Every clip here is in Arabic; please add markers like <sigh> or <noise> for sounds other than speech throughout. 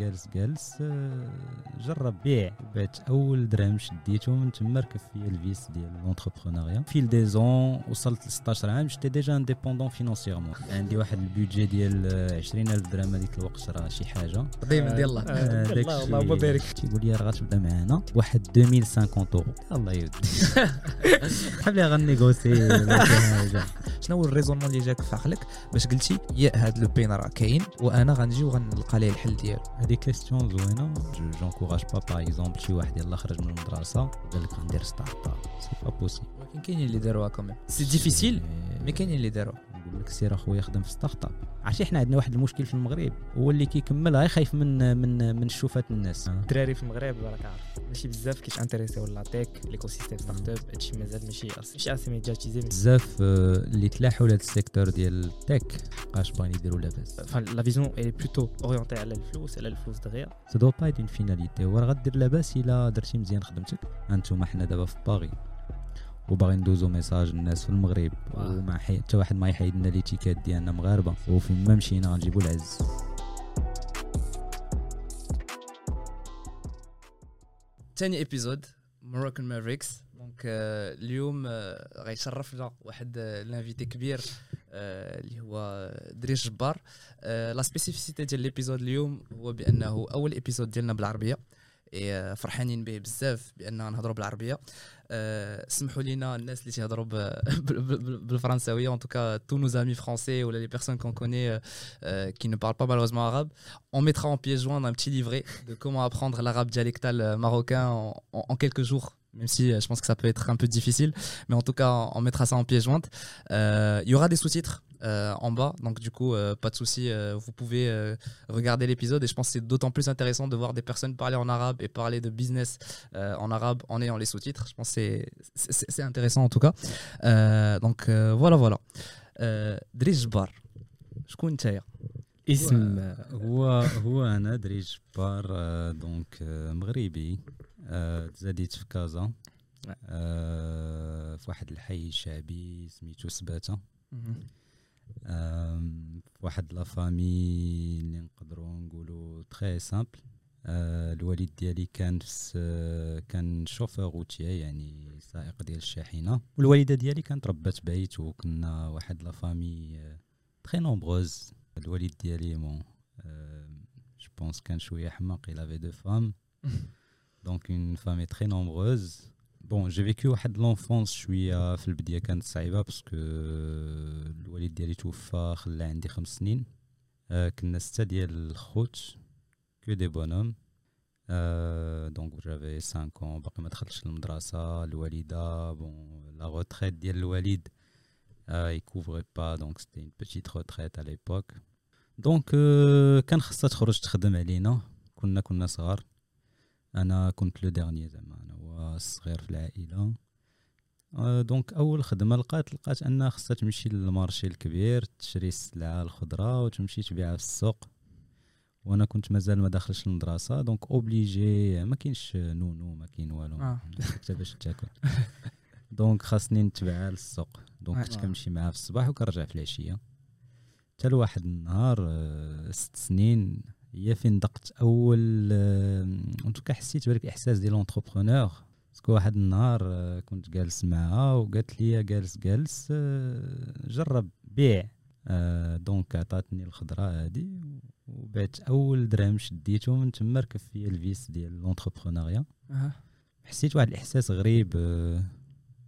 جالس جالس آه، جرب بيع. بعت أول درهم شديته من تما ركب فيا ال vice ديال l'entrepreneuriat fil des ans وصلت ل 16 عام j'étais déjà indépendant financièrement عندي واحد ال budget ديال آه، 20000 درهم. هذيك الوقت راه شي حاجة. ديال الله آه، الله داكشي اللهم بارك تيقول لي راه غتبدا معانا. بواحد 2050 اورو الله يودي <laughs> غنيغوسي ولا شي حاجة. شنو هو ال raisonnement اللي جاك في عقلك باش قلتي يا هاد le pain راه كاين وأنا غنجي وغنلقى ليه الحل ديالو. هذه question زوينه j'encourage pas par exemple شي واحد يلاه خرج من المدرسة وقال لك غندير startup c'est pas possible ولكن كاينين اللي داروها quand même c'est difficile mais كاينين اللي داروها نقول لك سير اخويا خدم في startup عرفتي حنا عندنا واحد المشكل في المغرب هو اللي كيكمل غير خايف من من من شوفات الناس. الدراري في المغرب راك عارف ماشي بزاف كي s'intéresser ولا tech l'écosystème startup هادشي مازال ماشي ماشي assez médiatisé بزاف آه، اللي تلاحوا لهذا ال secteur ديال ال tech حقاش باغيين يديروا لاباس. la vision est plutôt orientée على الفلوس على الفلوس دغيا ça doit pas une finalité هو راه غدير لاباس الا درتي مزيان خدمتك أنتم حنا دابا في باغي وباغي ندوزو message الناس في المغرب. وما. حتى واحد ما يحيد لنا l'étiquette ديالنا مغاربة. وفين ما مشينا غنجيبو العز. ثاني épisode Moroccan Mavericks donc اليوم آه، غيشرفنا واحد l'invité كبير آه، اللي هو دريس جبار. la spécificité ديال l'épisode اليوم هو بأنه أول épisode ديالنا بالعربية. إي، آه، فرحانين به بزاف بان نهضروا بالعربيه آه، سمحوا لينا الناس اللي تيهضروا <laughs> ب- بال- بال- بالفرنساويه en tout cas tous nos amis français ou les personnes qu'on connaît euh, euh, qui ne parlent pas malheureusement arabe on mettra en pièce jointe un petit livret de comment apprendre l'arabe dialectal euh, marocain en, en- en quelques jours même si euh, je pense que ça peut être un peu difficile mais en tout cas on mettra ça en pièce jointe Euh, il y aura des sous-titres euh, en bas donc du coup euh, pas de souci euh, vous pouvez euh, regarder l'épisode et je pense que c'est d'autant plus intéressant de voir des personnes parler en arabe et parler de business euh, en arabe en ayant les sous-titres je pense que c'est- c'est c'est intéressant en tout cas Euh, donc euh, voilà voilà euh, دريس جبار شكون نتايا اسم هو هو انا دريج جبار آه، دونك آه، مغربي آه، تزاديت في كازا آه، في واحد الحي شعبي سميتو سباته آم، في واحد la famille اللي نقدروا نقولوا très simple. الوالد ديالي كان في كان chauffeur routier يعني سائق ديال الشاحنة. والوالدة ديالي كانت ربات بيت وكنا واحد la famille très nombreuse. الوالد ديالي bon je pense كان شوية حماق il avait deux femmes. donc une famille très nombreuse bon j'ai vécu واحد l'enfance شوية في البداية كانت صعيبة parce que الوالد ديالي توفى خلى عندي خمس سنين. آه، كنا ستة ديال الخوت que des bonhommes donc j'avais 5 ans باقي ما دخلتش للمدرسه الوالدة bon la retraite ديال الوالد elle couvrait pas donc c'était une petite retraite à l'époque donc كان خصها تخرج تخدم علينا. كنا كنا صغار. أنا كنت le dernier زعما أنا هو الصغير في العائلة. آه، donc أول خدمة لقات لقات انها خصها تمشي لل marché الكبير تشري السلعة الخضرة وتمشي تبيعها في السوق. وأنا كنت مازال ما داخلش المدرسة donc obligé ما كاينش nounou ما كاين والو آه. حتى باش تاكل. donc خاصني نتبعها للسوق. donc كنت آه. كنمشي معاها في الصباح وكنرجع في العشية. حتى لواحد النهار ست سنين هي فين دقت أول أنتو حسيت بالك احساس ديال l'entrepreneur parce que واحد النهار آه، كنت جالس معها وقالت لي جالس جالس آه، جرب بيع آه، donc عطاتني الخضرة هادي وبعت أول درهم شديته من تما ركب فيا ال vice ديال l'entrepreneuriat. حسيت واحد الإحساس غريب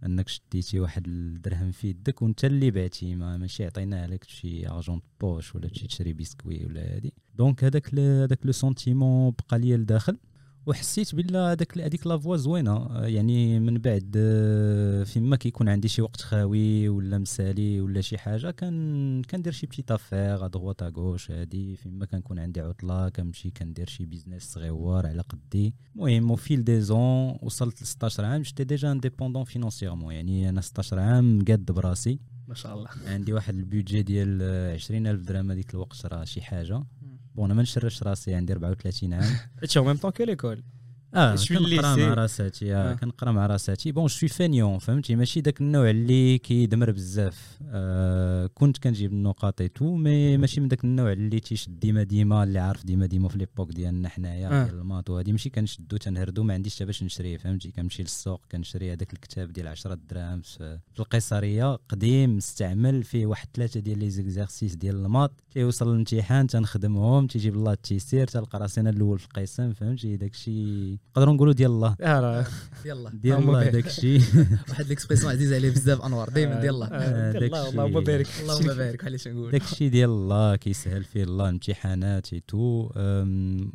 أنك شديتي واحد الدرهم في يدك وأنت اللي بعتي ما ماشي عطيناه لك شي argent de poche ولا تمشي تشري بيسكوي ولا هادي. donc هذاك هذاك le sentiment بقى ليا لداخل. وحسيت بلا هذاك هذيك la voie زوينة. آه، يعني من بعد آه، فيما كيكون عندي شي وقت خاوي ولا مسالي ولا شي حاجة كان كندير شي petites affaires à droite à gauche هادي. فيما كنكون عندي عطلة كنمشي كندير شي business صغيور على قدي. المهم و fil des ans وصلت ل 16 عام. j'étais déjà indépendant financièrement يعني أنا 16 عام قاد براسي. ما شاء الله. عندي واحد ال budget ديال آه، 20000 درهم هذيك الوقت راه شي حاجة. bon أنا ما نشرفش راسي عندي 34 عام. en même temps que l'école آه شوي كنقرأ ال lycée. مع راساتي آه. آه. كنقرأ مع راساتي bon شوي fainéant فهمتي ماشي داك النوع اللي كيدمر بزاف آه كنت كنجيب النقاط tout mais ماشي من داك النوع اللي تيشد ديما ديما اللي عارف ديما ديما في l'époque ديالنا حنايا آه. ديال ال maths وهادي ماشي كنشدو تنهردو ما عنديش حتى باش نشريه فهمتي كنمشي للسوق كنشري هذاك الكتاب ديال 10 دراهم في القيصريه قديم مستعمل فيه واحد ثلاثة ديال les exercices ديال ال maths كيوصل الامتحان تنخدمهم تيجيب الله التيسير تلقى راسي أنا الأول في القسم فهمتي داكشي نقدروا نقولوا ديال الله. آه يلا ديال اللهم الله بارك. داكشي <laughs> واحد l'expression عزيز عليه بزاف أنوار دائما ديال الله. ديال داك الله الشيء. اللهم بارك. اللهم بارك علاش نقول؟ داكشي ديال الله كيسهل فيه الله الامتحانات et tout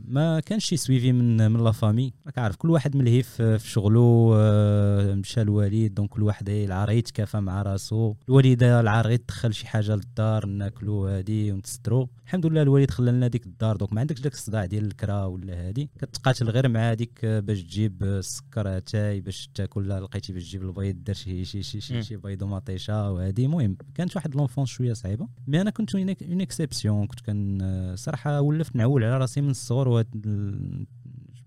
ما كانش شي suivi من من la famille. راك عارف كل واحد ملهي في في شغله أه، مشى الوالد donc كل واحد العار يتكافى مع راسو. الوالده العار غير تدخل شي حاجة للدار ناكلو هادي ونتسترو. الحمد لله الوالد خلى لنا ديك الدار donc ما عندكش داك الصداع ديال الكرا ولا هادي. كتقاتل غير مع هذيك باش تجيب السكر اتاي باش تاكل لقيتي باش تجيب البيض دار شي شي شي شي. شي بيض ومطيشة وهادي المهم كانت واحد l'enfance شوية صعيبة mais أنا كنت une exception كنت كان صراحة ولفت نعول على راسي من الصغر وهاد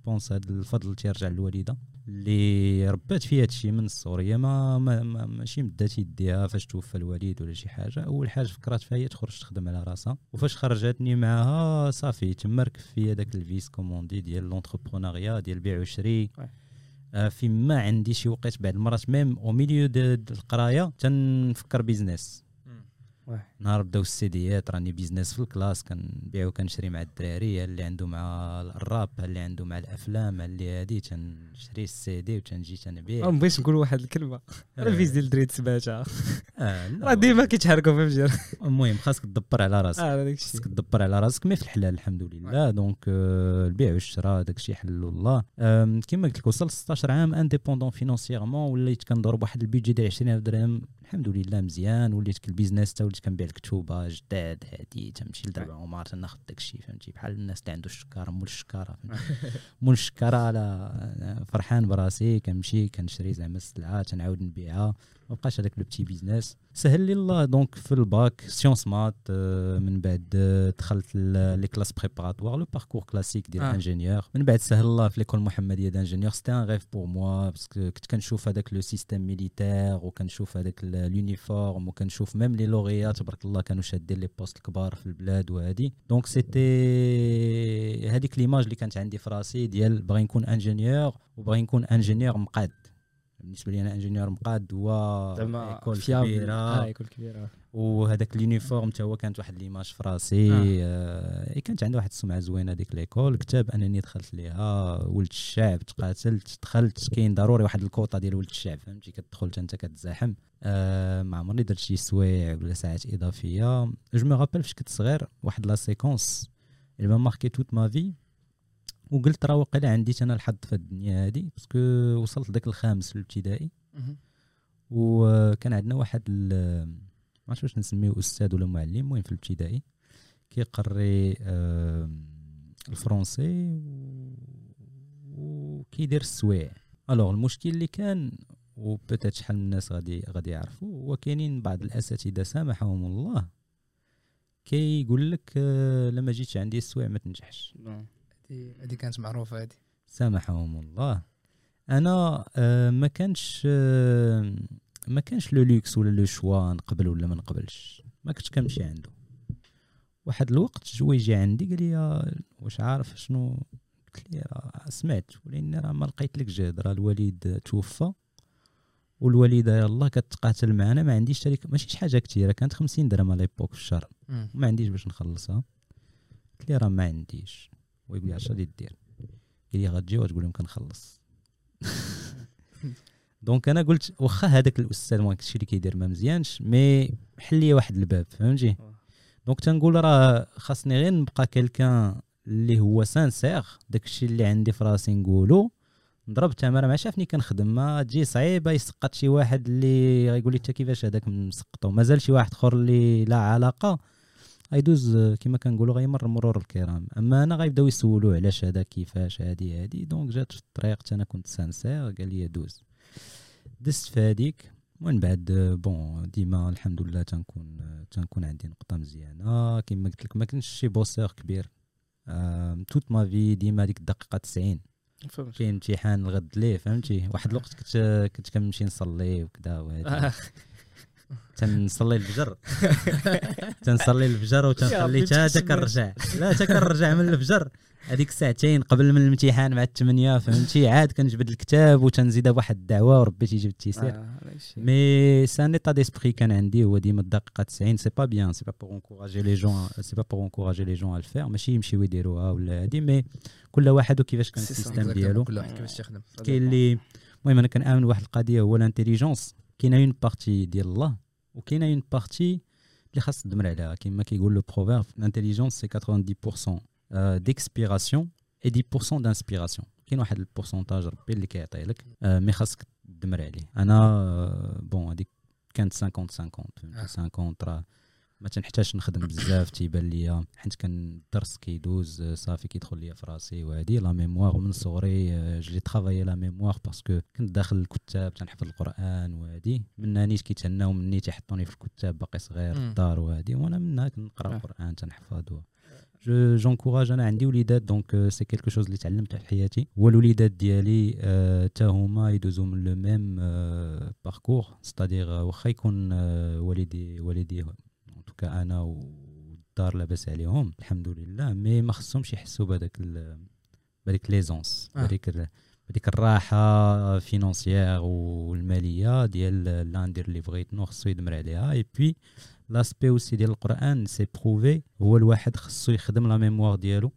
bon هاد الفضل تيرجع للوالده اللي ربات فيها هادشي من الصغر هي ما, ما, ما ماشي مدات يديها فاش توفى الوالد ولا شي حاجة أول حاجة فكرات فيها هي تخرج تخدم على راسها وفاش خرجتني معاها صافي تما ركب فيا داك ال vice comme on dit ديال l'entrepreneuriat ديال بيع وشري. آه، في ما عندي شي وقت بعد المرات même au milieu de القراية تنفكر business. نهار بداو السيديات راني business في ال classe كنبيع وكنشري مع الدراري اللي عنده مع الراب اللي عنده مع الأفلام اللي هادي تنشري السيدي وتنجي ما تنبيع بغيتش نقول واحد الكلمة. <laughs> راه ال vice ديال الدريد سباته <laughs> آه، راه ديما كيتحركوا في الجير <laughs> المهم خاصك تدبر على راسك. داك خاصك الشيء تدبر على راسك mais في الحلال الحمد لله. donc آه، البيع والشراء داكشي حلو الله. آم، كما قلت لك وصلت 16 عام indépendant financièrement وليت كنضرب واحد ال budget ديال 20000 درهم. الحمد لله مزيان. وليت كال business تا وليت كنبيع الكتوبة جداد هادي تمشي لدرب عمر تناخذ داكشي فهمتي. بحال الناس اللي عنده الشكارة مول الشكارة <laughs> مول الشكارة على فرحان براسي كنمشي كنشري زعما السلعة تنعاود نبيعها. ما بقاش هذاك le petit business. سهل لي الله. donc في ال bac sciences maths آه، من بعد آه، دخلت les classes préparatoires le parcours classique ديال. ingénieur من بعد سهل الله في l'école المحمديه d'ingénieurs c'était un rêve pour moi parce que كنت كنشوف هذاك le système militaire وكنشوف هذاك l'uniforme وكنشوف même les lauréats تبارك الله كانوا شادين les postes الكبار في البلاد وهادي. donc c'était هذيك l'image اللي كانت عندي في راسي ديال باغي نكون ingénieur وباغي نكون ingénieur مقاد. بالنسبة لي أنا ingénieur مقاد هو زعما fiable كبيرة. آه école كبيرة. وهذاك ال uniforme حتى هو كانت واحد l'image في راسي آه. آه. كانت عندها واحد السمعة زوينة ديك l'école كتب أنني دخلت ليها ولد الشعب تقاتلت دخلت كاين ضروري واحد الكوطة ديال ولد الشعب فهمتي؟ كتدخل أنت كتزاحم. آه ما عمرني درت شي سوايع ولا ساعات إضافية. je me rappelle فاش كنت صغير واحد la séquence اللي m'a marqué toute ma vie وقلت راه واقيلا عندي أنا الحظ في الدنيا هادي parce que وصلت داك الخامس في الابتدائي وكان عندنا واحد ما عرفتش واش نسميه أستاذ ولا معلم المهم في الابتدائي كيقري ال français وكيدير السوايع. alors المشكل اللي كان و peut-être شحال من الناس غادي غادي يعرفوا هو كاينين بعض الأساتذة سامحهم الله كيقول لك آه، لما جيتش عندي السوايع ما تنجحش. هذه هذه كانت معروفة هذه. سامحهم الله. أنا آه، ما كانش آه، ما كانش le luxe ولا le choix نقبل ولا ما نقبلش ما كنتش كنمشي عنده واحد الوقت جوا يجي عندي قال لي آه، واش عارف شنو؟ قلت لي سمعت. ولكن راه ما لقيت لك جهد راه الوالد توفى. والوالده يلاه كتقاتل معنا ما عنديش شريك ماشي شي حاجة كثيره كانت 50 درهم على l'époque في الشهر. ما عنديش باش نخلصها. قلت لي راه ما عنديش. لي اش غادي دير قال لي غتجي وتقول لهم كنخلص. <laughs> donc أنا قلت واخا هذاك الأستاذ ما كنتش اللي كيدير ما مزيانش mais حل لي واحد الباب فهمتي؟ donc تنقول راه خاصني غير نبقى quelqu'un اللي هو sincère داكشي اللي عندي في راسي نقولو. نضرب التمارة. ما شافني كنخدم ما تجي صعيبة يسقط شي واحد اللي غيقول لي أنت كيفاش هذاك مسقطو. مازال شي واحد آخر اللي لا علاقة. غيدوز كما كنقولوا غيمر مرور الكرام. أما أنا غيبداو يسولوا علاش هذا كيفاش هادي هادي donc جات في الطريق أنا كنت sincère قال لي دوز دزت في هذيك. ومن بعد bon ديما الحمد لله تنكون تنكون عندي نقطة مزيانة. كما قلت لك ما كنتش شي bosseur كبير. toute ma vie ديما ديك الدقيقة 90 فهمت. كاين امتحان الغد ليه فهمتي؟ واحد الوقت كنت كنت كنمشي نصلي وكذا وهذا <laughs> تنصلي الفجر. <laughs> تنصلي الفجر وتنخلي بنتك حتى حتى تسمع. كنرجع لا حتى كنرجع من الفجر. هذيك الساعتين قبل من الامتحان مع الثمانية فهمتي؟ عاد كنجبد الكتاب وتنزيدها بواحد الدعوة وربي تيجيب التيسير. آه،. mais c'est un état d'esprit كان عندي هو ديما الدقيقة 90 c'est pas bien c'est pas pour encourager les jeunes c'est pas pour encourager les jeunes à le faire ماشي يمشيو يديروها ولا هادي mais كل واحد وكيفاش كان. ال système ديالو. كل واحد كيفاش يخدم. كاين اللي المهم أنا كنآمن بواحد القضية هو ال intelligence كاينة une partie ديال الله وكاينه une partie اللي خاص تدمر عليها. كيما كيقول le proverbe ال intelligence c'est 90% d'expiration et 10% d'inspiration كاين واحد ال pourcentage ربي اللي كيعطي لك آه، mais خاصك تدمر عليه. أنا آه، bon هذيك كانت 50 50 آه. فهمتي 50 راه ما تنحتاجش نخدم بزاف تيبان ليا. حيت كان الدرس كيدوز آه، صافي كيدخل ليا في راسي وهادي la mémoire من صغري آه، j'ai travaillé la mémoire parce que كنت داخل الكتاب تنحفظ القرآن وهادي. من نيت كيتهناو مني تيحطوني في الكتاب باقي صغير في. الدار وهادي. وأنا منها كنقرا آه. القرآن تنحفظ j'encourage أنا عندي وليدات donc c'est quelque chose اللي تعلمته في حياتي. هو الوليدات ديالي آه، هما يدوزو من le même parcours c'est-à-dire واخا يكون آه، والدي والدي tout cas أنا والدار لاباس عليهم الحمد لله. mais ما خصهمش يحسوا بهذاك بهذيك l'aisance آه. بهذيك بهذيك الراحة financière والمالية ديال لا ندير اللي بغيت non خصو يدمر عليها. اي بوي l'aspect aussi ديال القرآن c'est prouvé هو الواحد خصو يخدم la mémoire ديالو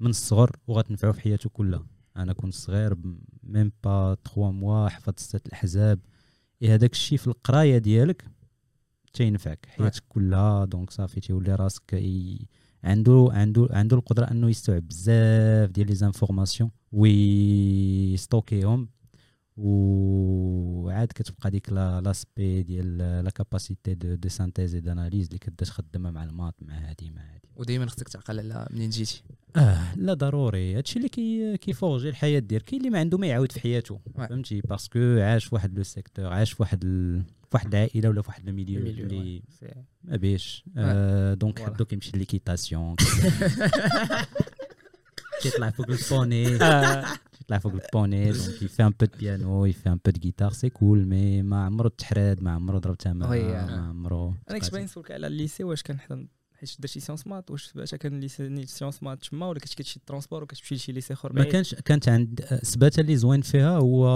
من الصغر وغتنفعو في حياته كلها. أنا كنت صغير même pas 3 mois حفظت ستة الأحزاب. اي هذاك الشيء في القراية ديالك تينفعك حياتك كلها donc صافي تيولي راسك ي... عنده عنده عنده القدرة إنه يستوعب بزاف ديال les informations ويستوكيهم. وعاد كتبقى ديك la l'aspect ديال la capacité de de synthèse et d'analyse اللي كتبدا تخدمها مع ال maths مع هادي مع هادي. ودائما خصك تعقل على منين جيتي. آه لا ضروري. هادشي اللي كي كيفورجي الحياة ديالك كاين اللي ما عنده ما يعاود في حياته. Ouais. فهمتي؟ parce que عاش في واحد le secteur عاش في واحد ال... في واحد العائله ولا في واحد ال milieu اللي ما بيش. آه donc. حدو كيمشي l'équitation. كيطلع فوق ال poney يطلع فوق ال poney donc il fait un peu de piano il fait un peu de guitare c'est cool mais ما عمرو تحراد ما عمرو ضرب تمام ما عمرو أنا كنت باغي نسولك على ال lycée واش كان حيت درتي sciences maths واش باش كان lycée sciences maths تما ولا كنت كتمشي ال transport وكتمشي لشي lycée اخر ما؟ كانش كانت عند سباتة اللي زوين فيها هو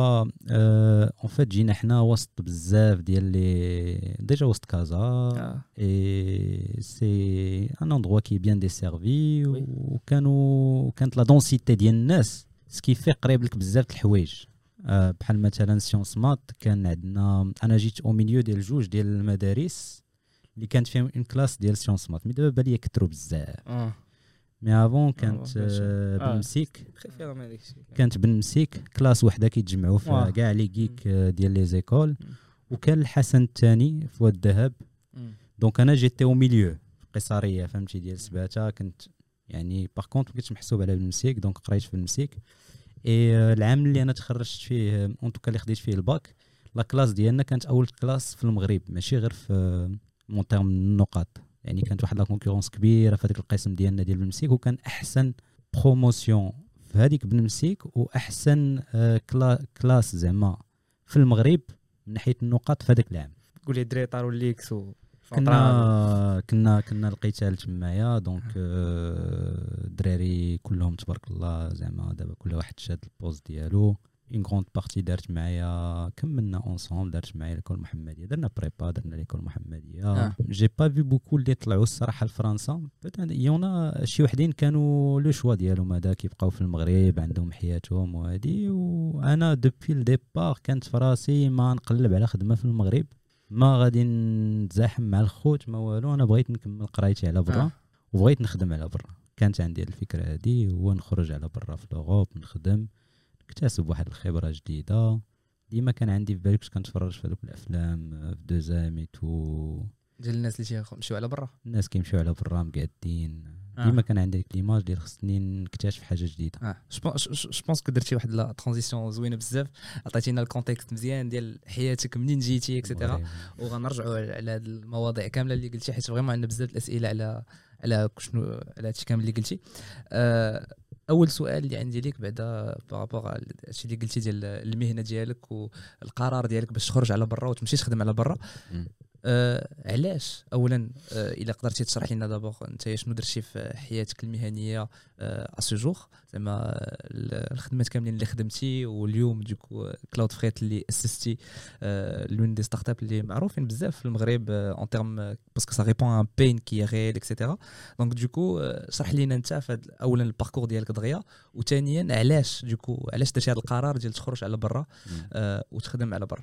en fait جينا حنا وسط بزاف ديال لي déjà وسط كازا آه. et c'est un endroit qui est bien desservi oui. وكانوا كانت la densité ديال الناس ce qui fait قريب لك بزاف د الحوايج آه، بحال مثلا sciences maths كان عندنا أنا جيت au milieu ديال جوج ديال المدارس اللي كانت فيهم une classe ديال sciences maths mais دابا بالي كثروا بزاف. آه. mais avant كانت bien sûr. آه، آه. بنمسيك. كانت بنمسيك. classe وحدة كيتجمعوا فيها. كاع لي كيك آه، ديال les écoles. وكان الحسن الثاني في واد الذهب donc أنا جيتي au milieu في قيصريه فهمتي ديال سباتة كنت يعني par contre ما كنتش محسوب على بنمسيك donc قريت في المسيك. اي آه، العام اللي أنا تخرجت فيه en tout cas اللي خديت فيه الباك لا كلاس ديالنا كانت أول كلاس في المغرب. ماشي غير في مون تيرم النقاط. يعني كانت واحد لا كونكورونس كبيرة في هذاك القسم ديالنا ديال المسيك وكان أحسن بروموسيون في هذيك بنمسيك وأحسن آه، كلا كلاس زعما في المغرب من ناحية النقاط في هذاك العام. قول لي الدراري طاروا ليكس و كنا كنا كنا القتال تمايا دونك آه، الدراري كلهم تبارك الله زعما دابا كل واحد شاد البوز ديالو. une grande partie دارت معايا كملنا ensemble دارت معايا l'école المحمديه درنا prépa درنا l'école المحمديه آه. j'ai pas vu beaucoup اللي طلعوا الصراحه لفرنسا il y en a شي وحدين كانوا le choix ديالهم هذاك يبقاو في المغرب عندهم حياتهم وهادي. وأنا depuis ال départ كانت في راسي ما نقلب على خدمة في المغرب. ما غادي نتزاحم مع الخوت ما والو. أنا بغيت نكمل قرايتي على برا. آه. وبغيت نخدم على برا. كانت عندي الفكرة هذه هو نخرج على برا في l'Europe نخدم. نكتسب واحد الخبرة جديدة. ديما كان عندي في بالي كنت كنتفرج في هذوك الأفلام آه، في دوزام تو ديال الناس اللي تيمشيو على برا. الناس كيمشيو على برا مقادين. آه. ديما كان عندي ديك l'image ديال خصني نكتشف حاجة جديدة. آه. je pense درتي واحد la transition زوينة بزاف. عطيتينا ال contexte مزيان ديال حياتك منين جيتي et cetera وغنرجعوا على هاد المواضيع كاملة اللي قلتي حيت vraiment عندنا بزاف الأسئلة على على شنو على هادشي كامل اللي قلتي. آه أول سؤال اللي عندي ليك بعدا par rapport هادشي اللي قلتي ديال المهنة ديالك والقرار ديالك باش تخرج على برا وتمشي تخدم على برا. آه علاش؟ أولا آه إلا قدرتي تشرح لنا دابا أنت شنو درتي في حياتك المهنية آه à ce jour زعما ال- الخدمات كاملين اللي خدمتي واليوم du coup Cloud Fret اللي أسستي آه l'une des startups اللي معروفين بزاف في المغرب اون تيرم باسكو سا ريبون ان بين كي ريل اكسيتيرا donc du coup شرح لينا أنت أولا ال parcours ديالك دغيا. وثانيا علاش؟ du coup علاش درتي هذا القرار ديال تخرج على برا. آه وتخدم على برا؟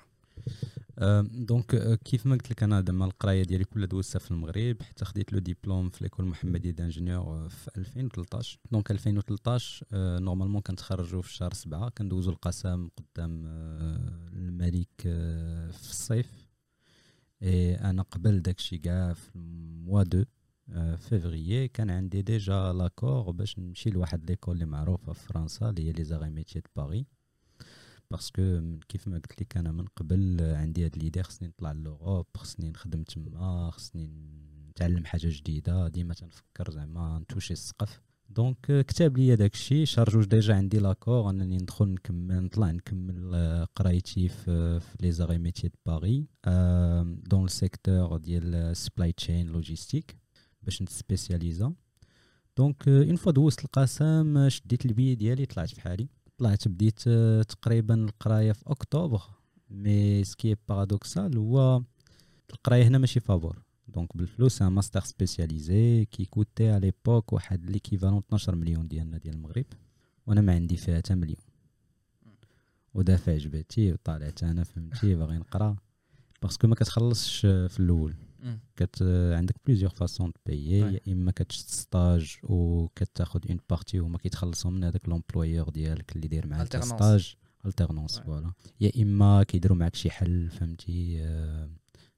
donc كيف ما قلت لك أنا زعما القرايه ديالي كلها دوزتها في المغرب حتى خديت le diplôme في l'école محمديه d'ingénieurs في 2013 donc 2013 آه، normalement كنتخرجوا في شهر سبعة كندوزوا القسم قدام الملك في الصيف اي أنا قبل داكشي كاع في mois de février كان عندي déjà l'accord باش نمشي لواحد l'école اللي معروفه في فرنسا اللي هي les Arts et Métiers de Paris parce que من- كيف ما قلت لك أنا من قبل آه، عندي هاد l'idée خصني نطلع l'Europe خصني نخدم تما خصني نتعلم حاجة جديدة. ديما تنفكر زعما نتوشي السقف. donc آه، كتب لي داك الشيء شهر جوج déjà عندي l'accord. أنني ندخل نكمل نطلع نكمل آه، قرايتي في les Arts et Métiers de Paris dans ال secteur ديال supply chain logistique باش نتسبيسياليزا. donc une fois دوزت القسم آه، شديت البي ديالي طلعت في حالي. طلعت بديت آه، تقريبا القراية في أكتوبر. mais ce qui est paradoxal هو القراية هنا ماشي فابور donc بالفلوس un master spécialisé qui coûtait à l'époque واحد l'équivalent 12 مليون ديالنا ديال المغرب. وأنا ما عندي فيها حتى مليون. ودافع جبتي وطالعت أنا فهمتي؟ باغي نقرأ. parce que ما كتخلصش آه، في الأول. كت عندك plusieurs façons de payer Ouais. يا إما كتشد stage وكتاخد une partie وهما كيتخلصوا من هذاك l'employeur ديالك اللي داير معاك. stage alternance Ouais. voilà يا إما كيديروا معاك شي حل فهمتي؟ آه،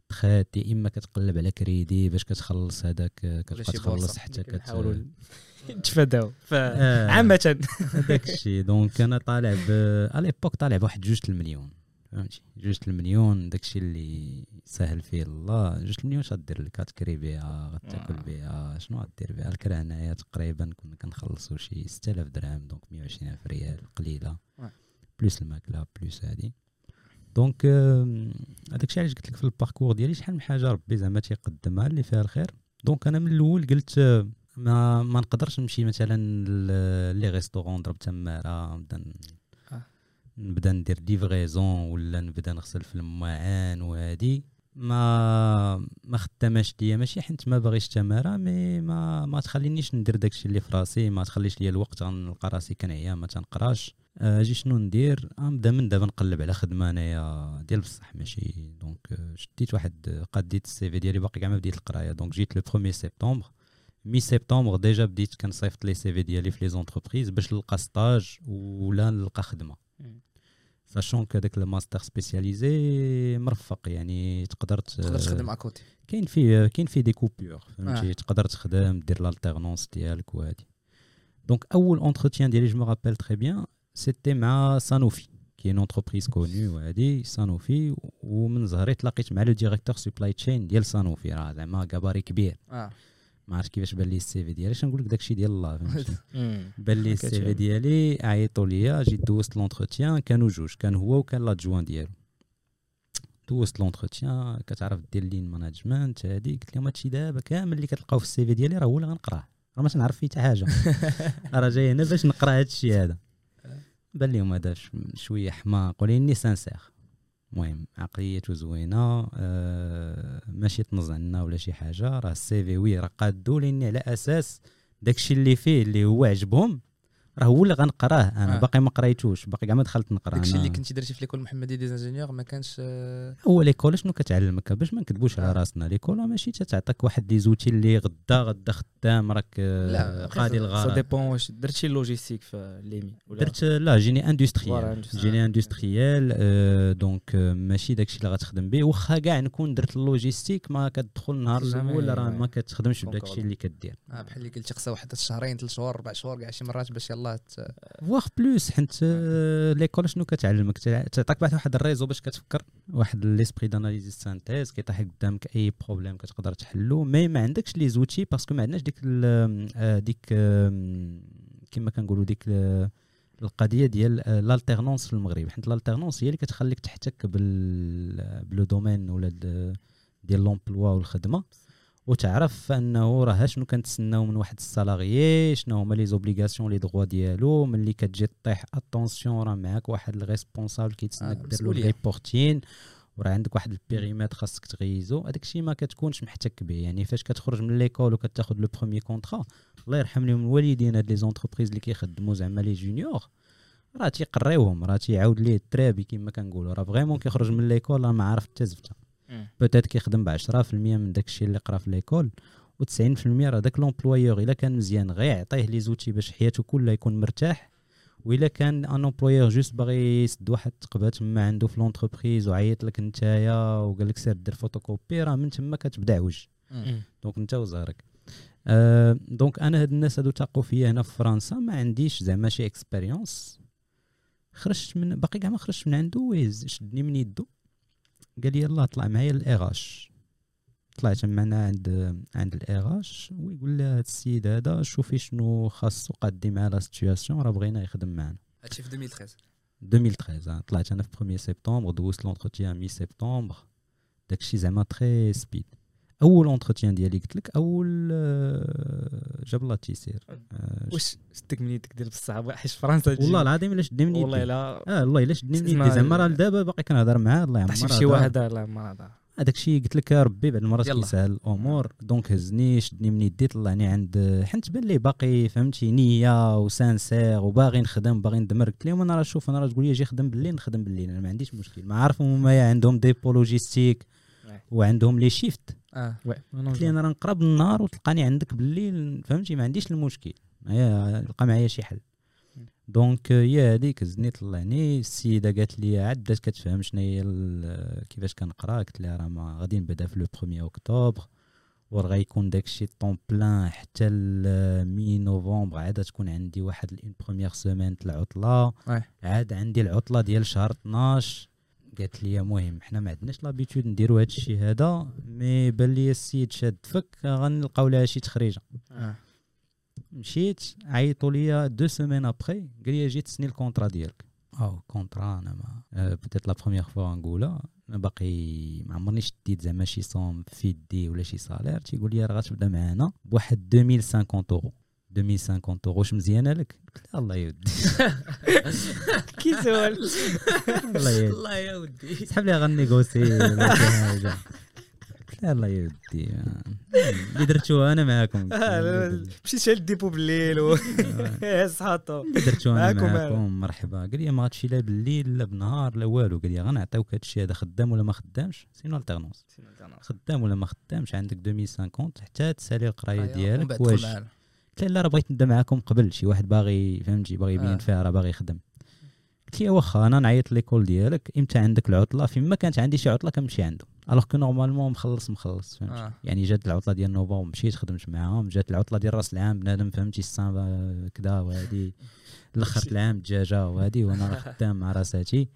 تخات يا إما كتقلب على كريدي باش كتخلص هذاك آه، كتبقى تخلص. حتى كت كنحاولوا <laughs> <laughs> نتفاداو. آه، عامة. هذاك الشيء. <laughs> donc أنا طالع ب على l'époque طالع بواحد جوج المليون فهمتي؟ جوج المليون داك الشيء اللي سهل فيه الله. جوج المليون اش غدير لك؟ غتكري بها غتاكل آه. بها. شنو غدير بها؟ الكرا هنايا تقريبا كنا كنخلصوا شي 6000 درهم دونك 120 ألف ريال قليلة. plus الماكلة plus هادي. donc هذاك الشيء علاش قلت لك في ال parcours ديالي شحال من حاجة ربي زعما تيقدمها اللي فيها الخير. donc أنا من الأول قلت آه، ما ما نقدرش نمشي مثلا les restaurants نضرب تمارة نبدأ. نبدا ندير livraison ولا نبدا نغسل في المواعن وهادي. ما ما خداماش ليا. ماشي حيت ما باغيش تماره mais ما ما تخلينيش ندير داكشي اللي في راسي. ما تخليش ليا الوقت غنلقى راسي كنعيا ما تنقراش. آه، أجي شنو ندير؟ غنبدا من دابا نقلب على خدمة انايا ديال بصح ماشي. donc آه، شديت واحد آه، قديت ال CV ديالي باقي كاع ما بديت القراية. donc جيت le 1 سبتمبر mi-septembre déjà بديت كنصيفط les CV ديالي في les entreprises باش نلقى stage ولا نلقى خدمة. sachant que داك ال master spécialisé مرفق يعني تقدر تقدر تخدم à côté كاين فيه كاين فيه des coupures فهمتي؟ آه. تقدر تخدم دير l'alternance ديالك وهادي. donc أول entretien ديالي je me rappelle très bien c'était مع سانوفي qui est une entreprise connue وهادي سانوفي ومن زهري تلاقيت مع le directeur supply chain ديال سانوفي راه زعما كاباري كبير. آه. ما عرفتش كيفاش بان لي ال CV ديالي. اش نقول لك داكشي ديال الله فهمتي. <laughs> بان لي ال CV. ديالي عيطوا ليا جيت دوزت l'entretien كانوا جوج كان هو وكان l'adjoint ديالو. دوزت l'entretien كتعرف دير lean management هادي قلت لهم هادشي دابا كامل اللي كتلقاو في ال CV ديالي راه هو اللي غنقراه. راه ما تنعرف فيه حتى حاجة. <laughs> راه جاي هنا باش نقرا هادشي هذا. <laughs> بان لهم هذا شوية حماق ولكني sincère المهم عقليته زوينة آه ماشي تنز عنا ولا شي حاجة راه ال CV oui راه قادو لاني على أساس داكشي اللي فيه اللي هو عجبهم. راه هو اللي غنقراه أنا آه. باقي ما قريتوش باقي كاع ما دخلت نقرا داكشي اللي. كنتي درتي في l'École Mohammadia des Ingénieurs ما كانش آه، هو l'école شنو كتعلمك باش ما نكذبوش على آه. راسنا l'école ماشي تتعطيك واحد les outils اللي غدا غدا خدام راك لا، قاضي سا dépend واش درت شي logistique في l'EMI درت لا génie industriel. génie industriel آه، donc ماشي داكشي اللي غتخدم به واخا كاع نكون درت ال logistique ما كتدخل النهار الأول راه ما. كتخدمش بداكشي. اللي كدير آه، بحال اللي قلتي خصها واحد شهرين ثلاث شهور أربع شهور كاع شي مرات باش يلاه ت- واخ plus حيت آه، l'école شنو كتعلمك؟ تع- تعطيك بعد واحد ال réseau باش كتفكر واحد l'esprit d'analyse synthèse كيطيح قدامك أي problème كتقدر تحلو mais ما عندكش les outils parce que ما عندناش ديك ال- آه، ديك كما كنقولوا ديك ال- القضية ديال ال alternance في المغرب حيت ال alternance هي اللي كتخليك تحتك بال ب le domaine ولا ديال l'emploi والخدمة. وتعرف انه راه شنو كنتسناو من واحد ال salarié شنو هما les obligations les droits ديالو ملي كتجي طيح attention راه معاك واحد ال responsable كيتسناك آه، دير له. reporting وراه عندك واحد ال périmètre خاصك تغيزو. هذاك الشيء ما كتكونش محتك به يعني فاش كتخرج من l'école وكتاخذ le premier contrat الله يرحم لهم الوالدين هاد les entreprises اللي كيخدموا زعما les juniors راه تيقريوهم راه تيعاود ليه الترابي كما كنقولوا راه vraiment كيخرج من l'école راه ما عارف حتى زفته. peut-être كيخدم ب 10% من داك الشيء اللي قرا في l'école و90% راه داك l'employeur إلا كان مزيان غير يعطيه les outils باش حياته كلها يكون مرتاح وإلا كان un employeur juste باغي يسد واحد التقبه تما عنده في l'entreprise وعيط لك نتايا وقال لك سير دير فوتوكوبي راه من تما كتبدا عوج donc انت وزهرك. أه donc أنا هاد الناس هادو تاقوا فيا هنا في فرنسا ما عنديش زعما شي expérience خرجت من باقي كاع ما خرجت من عنده ويز شدني من يدو. قال لي يلاه طلع معايا الاغاش طلعت معنا عند عند الاغاش ويقول لي هاد السيد هذا شوفي شنو خاصو قدي معاه la situation راه بغينا يخدم معنا. هادشي في 2013 2013 آه. طلعت أنا في 1 سبتمبر دوزت l'entretien mi-septembre داكشي زعما très speed أول entretien ديالي قلت لك أول آه، جاب الله تيسير. آه، واش شدك من يدك ديال بصح حيت فرنسا والله العظيم إلا شدني من والله يدي. لا. آه والله إلا شدني من تسمع يدي. زعما راه دابا باقي كنهضر معاه الله يعمر طحتي في شي واحد ما هذا هذاك الشيء قلت لك ربي بعد المرات. كيسهل الأمور. donc هزني شدني من يدي طلعني عند حيت تبان لي باقي فهمتي نية و sincère وباغي نخدم باغي ندمر قلت لهم أنا راه شوف أنا راه تقول لي جي خدم بالليل نخدم بالليل. أنا ما عنديش مشكل. ما عارف هما عندهم dépôt logistique. وعندهم les shifts آه. oui. قلت لي أنا راه نقرب النهار وتلقاني عندك بالليل فهمتي؟ ما عنديش المشكل. لقى معايا شي حل. donc يا هذيك هزني طلعني. السيدة قالت لي عاد بدات كتفهم شنو هي كيفاش كنقرا. قلت لها راه ما غادي نبدا في le 1 اكتوبر ور غيكون داكشي temps plein حتى mi-novembre عاد تكون عندي واحد une première semaine العطله. عاد عندي العطلة ديال شهر 12 قالت لي مهم حنا ما عندناش l'habitude نديرو هذا الشيء هذا mais بان لي السيد شاد فك غنلقاو لها شي تخريجة. آه. مشيت عيطوا لي deux semaines après قال لي جيت تسني ال contrat ديالك. أو contrat أنا ما peut-être la première fois نقولها باقي ما عمرني شديت زعما شي somme في يدي ولا شي salaire تيقول لي راه غتبدا معانا بواحد 2050 اورو 2050 اورو واش مزيانه لك الله يودي كي سؤال الله يا ودي سحب لي غنيغوسي ولا شي حاجة الله يودي اللي درتو أنا معاكم مشيت شال ال dépôt بالليل صحاتو درتو أنا معاكم مرحبا قال لي ما غاتمشي لا بالليل لا بنهار لا والو قال لي غنعطيوك هادشي هذا خدام ولا ما خدامش sinon l'alternance خدام ولا ما خدامش عندك 2050 حتى تسالي القرايه ديالك واش. قلت لا راه بغيت نبدأ معاكم قبل. شي واحد باغي فهمتي باغي يبين آه. فيها راه باغي يخدم. قلت لي واخا أنا نعيط l'école ديالك إمتى عندك العطلة؟ فيما كانت عندي شي عطلة كنمشي عنده. alors que normalement مخلص مخلص فهمتي. آه. يعني جات العطلة ديال نوفمبر مشيت خدمت معاهم. جات العطلة ديال راس العام بنادم فهمتي السان كدا وهادي. الاخرت العام الدجاجة وهادي وأنا خدام مع راساتي.